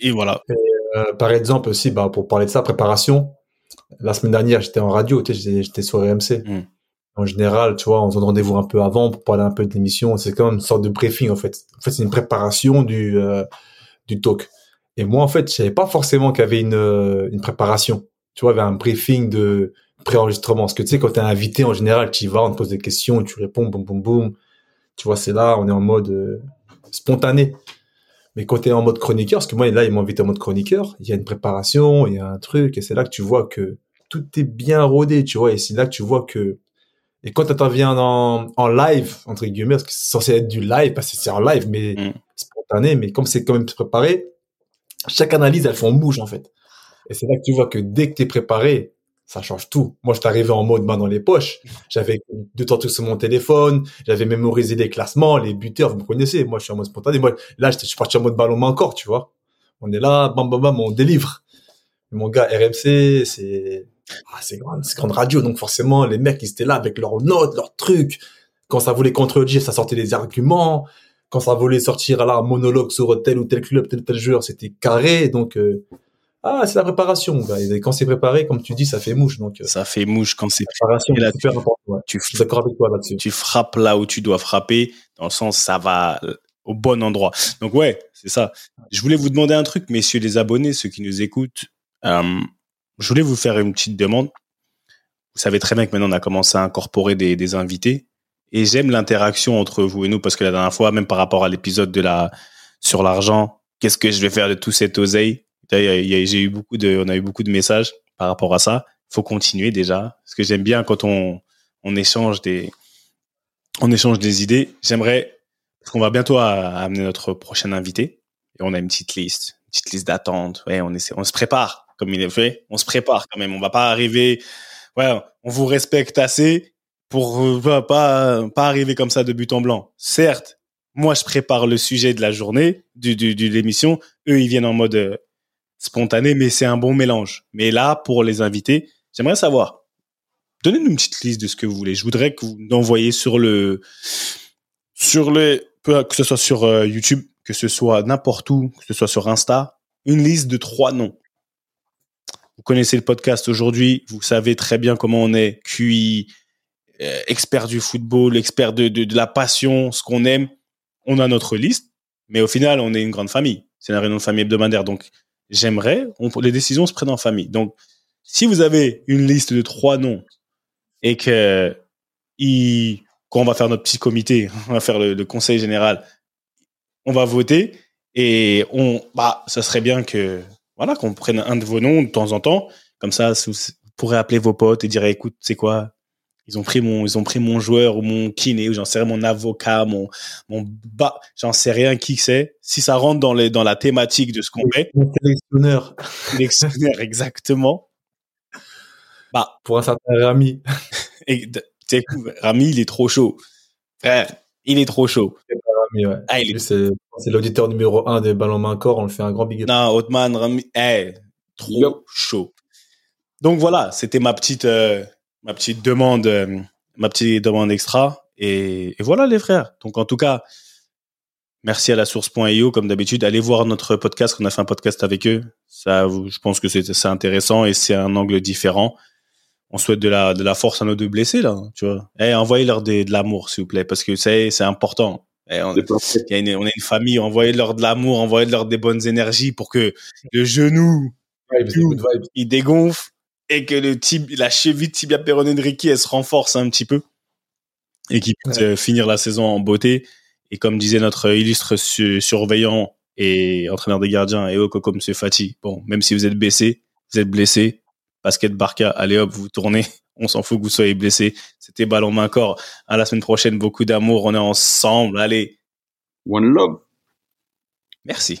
[SPEAKER 1] Et voilà.
[SPEAKER 2] Euh, par exemple aussi, bah, pour parler de ça, préparation. La semaine dernière, j'étais en radio, tu sais, j'étais- sur RMC.
[SPEAKER 1] Mm.
[SPEAKER 2] En général, tu vois, on se donne rendez-vous un peu avant pour parler un peu de l'émission. C'est comme une sorte de briefing, en fait. En fait, c'est une préparation du, euh, du talk. Et moi, en fait, je savais pas forcément qu'il y avait une, euh, une préparation. Tu vois, il y avait un briefing de pré-enregistrement. Parce que tu sais, quand t'es invité, en général, tu y vas, on te pose des questions, tu réponds, boum, boum, boum. Tu vois, c'est là, on est en mode euh, spontané. Mais quand tu es en mode chroniqueur, parce que moi, là, ils m'ont invité en mode chroniqueur, il y a une préparation, il y a un truc, et c'est là que tu vois que tout est bien rodé, tu vois, et c'est là que tu vois que... Et quand tu interviens en, en live, entre guillemets, parce que c'est censé être du live, parce que c'est en live, mais
[SPEAKER 1] Mm.
[SPEAKER 2] spontané, mais comme c'est quand même préparé, chaque analyse, elle fait en bouge, en fait. Et c'est là que tu vois que dès que tu es préparé, ça change tout. Moi, je suis arrivé en mode main dans les poches. J'avais deux temps sur mon téléphone. J'avais mémorisé les classements, les buteurs. Vous me connaissez. Moi, je suis en mode spontané. Moi, là, je suis parti en mode ballon main corps, tu vois. On est là, bam, bam, bam, on délivre. Mon gars, RMC, c'est, ah, c'est grande radio. Donc, forcément, les mecs, ils étaient là avec leurs notes, leurs trucs. Quand ça voulait contredire, ça sortait des arguments. Quand ça voulait sortir, là, un monologue sur tel ou tel club, tel ou tel joueur, c'était carré. Donc, euh, ah, c'est la préparation. Et quand c'est préparé, comme tu dis, ça fait mouche. Donc, euh,
[SPEAKER 1] Ça fait mouche quand c'est là,
[SPEAKER 2] important. Ouais.
[SPEAKER 1] tu,
[SPEAKER 2] Je suis d'accord avec toi là-dessus.
[SPEAKER 1] tu frappes là où tu dois frapper, dans le sens ça va euh, au bon endroit. Donc ouais, c'est ça. Je voulais vous demander un truc, messieurs les abonnés, ceux qui nous écoutent. Euh, je voulais vous faire une petite demande. Vous savez très bien que maintenant on a commencé à incorporer des, des invités et j'aime l'interaction entre vous et nous parce que la dernière fois, même par rapport à l'épisode de la sur l'argent, qu'est-ce que je vais faire de tout cet oseille Il on a eu beaucoup de messages par rapport à ça. Faut continuer déjà parce que j'aime bien quand on échange des on idées. J'aimerais, parce qu'on va bientôt amener notre prochain invité, et on a une petite liste, une petite liste d'attente. Ouais, on se prépare, comme il est fait. On se prépare quand même. On va pas arriver, on vous respecte assez pour euh, pas, arriver comme ça de but en blanc. Certes, moi, je prépare le sujet de la journée, du, du, de l'émission. Eux, ils viennent en mode euh, spontané, mais c'est un bon mélange. Mais là, pour les invités, j'aimerais savoir, donnez-nous une petite liste de ce que vous voulez. Je voudrais que vous l'envoyiez sur le, sur les, que ce soit sur euh, YouTube, que ce soit n'importe où, que ce soit sur Insta, une liste de trois noms. Vous connaissez le podcast aujourd'hui, vous savez très bien comment on est, QI, euh, expert du football, expert de, la passion, ce qu'on aime. On a notre liste, mais au final, on est une grande famille. C'est une réunion de famille hebdomadaire. Donc, j'aimerais, les décisions se prennent en famille. Donc, si vous avez une liste de trois noms et que il, quand on va faire notre petit comité, on va faire le, le conseil général, on va voter et on, bah, ça serait bien que, voilà, qu'on prenne un de vos noms de temps en temps. Comme ça, vous pourrez appeler vos potes et dire, écoute, c'est quoi? Ils ont pris mon, ils ont pris mon joueur ou mon kiné ou j'en sais rien, mon avocat, mon, mon bas, j'en sais rien qui c'est. Si ça rentre dans les, dans la thématique de ce qu'on fait,
[SPEAKER 2] Mon sélectionneur
[SPEAKER 1] exactement. Bah,
[SPEAKER 2] pour un certain Rami.
[SPEAKER 1] et, Rami, il est trop chaud. Frère, il est trop chaud.
[SPEAKER 2] Rami, ouais.
[SPEAKER 1] Ah, il est
[SPEAKER 2] Lui, c'est l'auditeur numéro un des ballons main corps. On le fait un grand big up.
[SPEAKER 1] Non, Otman, Rami, eh, trop
[SPEAKER 3] Yo.
[SPEAKER 1] chaud. Donc voilà, c'était ma petite, euh, ma petite demande, euh, ma petite demande extra. Et, et voilà les frères. Donc en tout cas, merci à la source.io comme d'habitude. Allez voir notre podcast. On a fait un podcast avec eux. Ça, je pense que c'est intéressant et c'est un angle différent. On souhaite de la, de la force à nos deux blessés là. Tu vois. Eh, envoyez-leur de l'amour s'il vous plaît parce que c'est c'est important. Eh, on- a une- on est une famille, envoyez-leur de l'amour, envoyez-leur des bonnes énergies pour que le genou, il dégonfle et que le tib la cheville tibia péroné de Ricky, elle se renforce un petit peu.
[SPEAKER 2] et qui puisse euh, finir la saison en beauté. Et comme disait notre illustre surveillant et entraîneur des gardiens, et comme M. Fati, bon, même si vous êtes blessé, vous êtes blessé, basket Barca, allez hop, vous tournez, on s'en fout que vous soyez blessé. C'était ballon main corps. À la semaine prochaine, beaucoup d'amour, on est ensemble, allez.
[SPEAKER 3] One love.
[SPEAKER 2] Merci.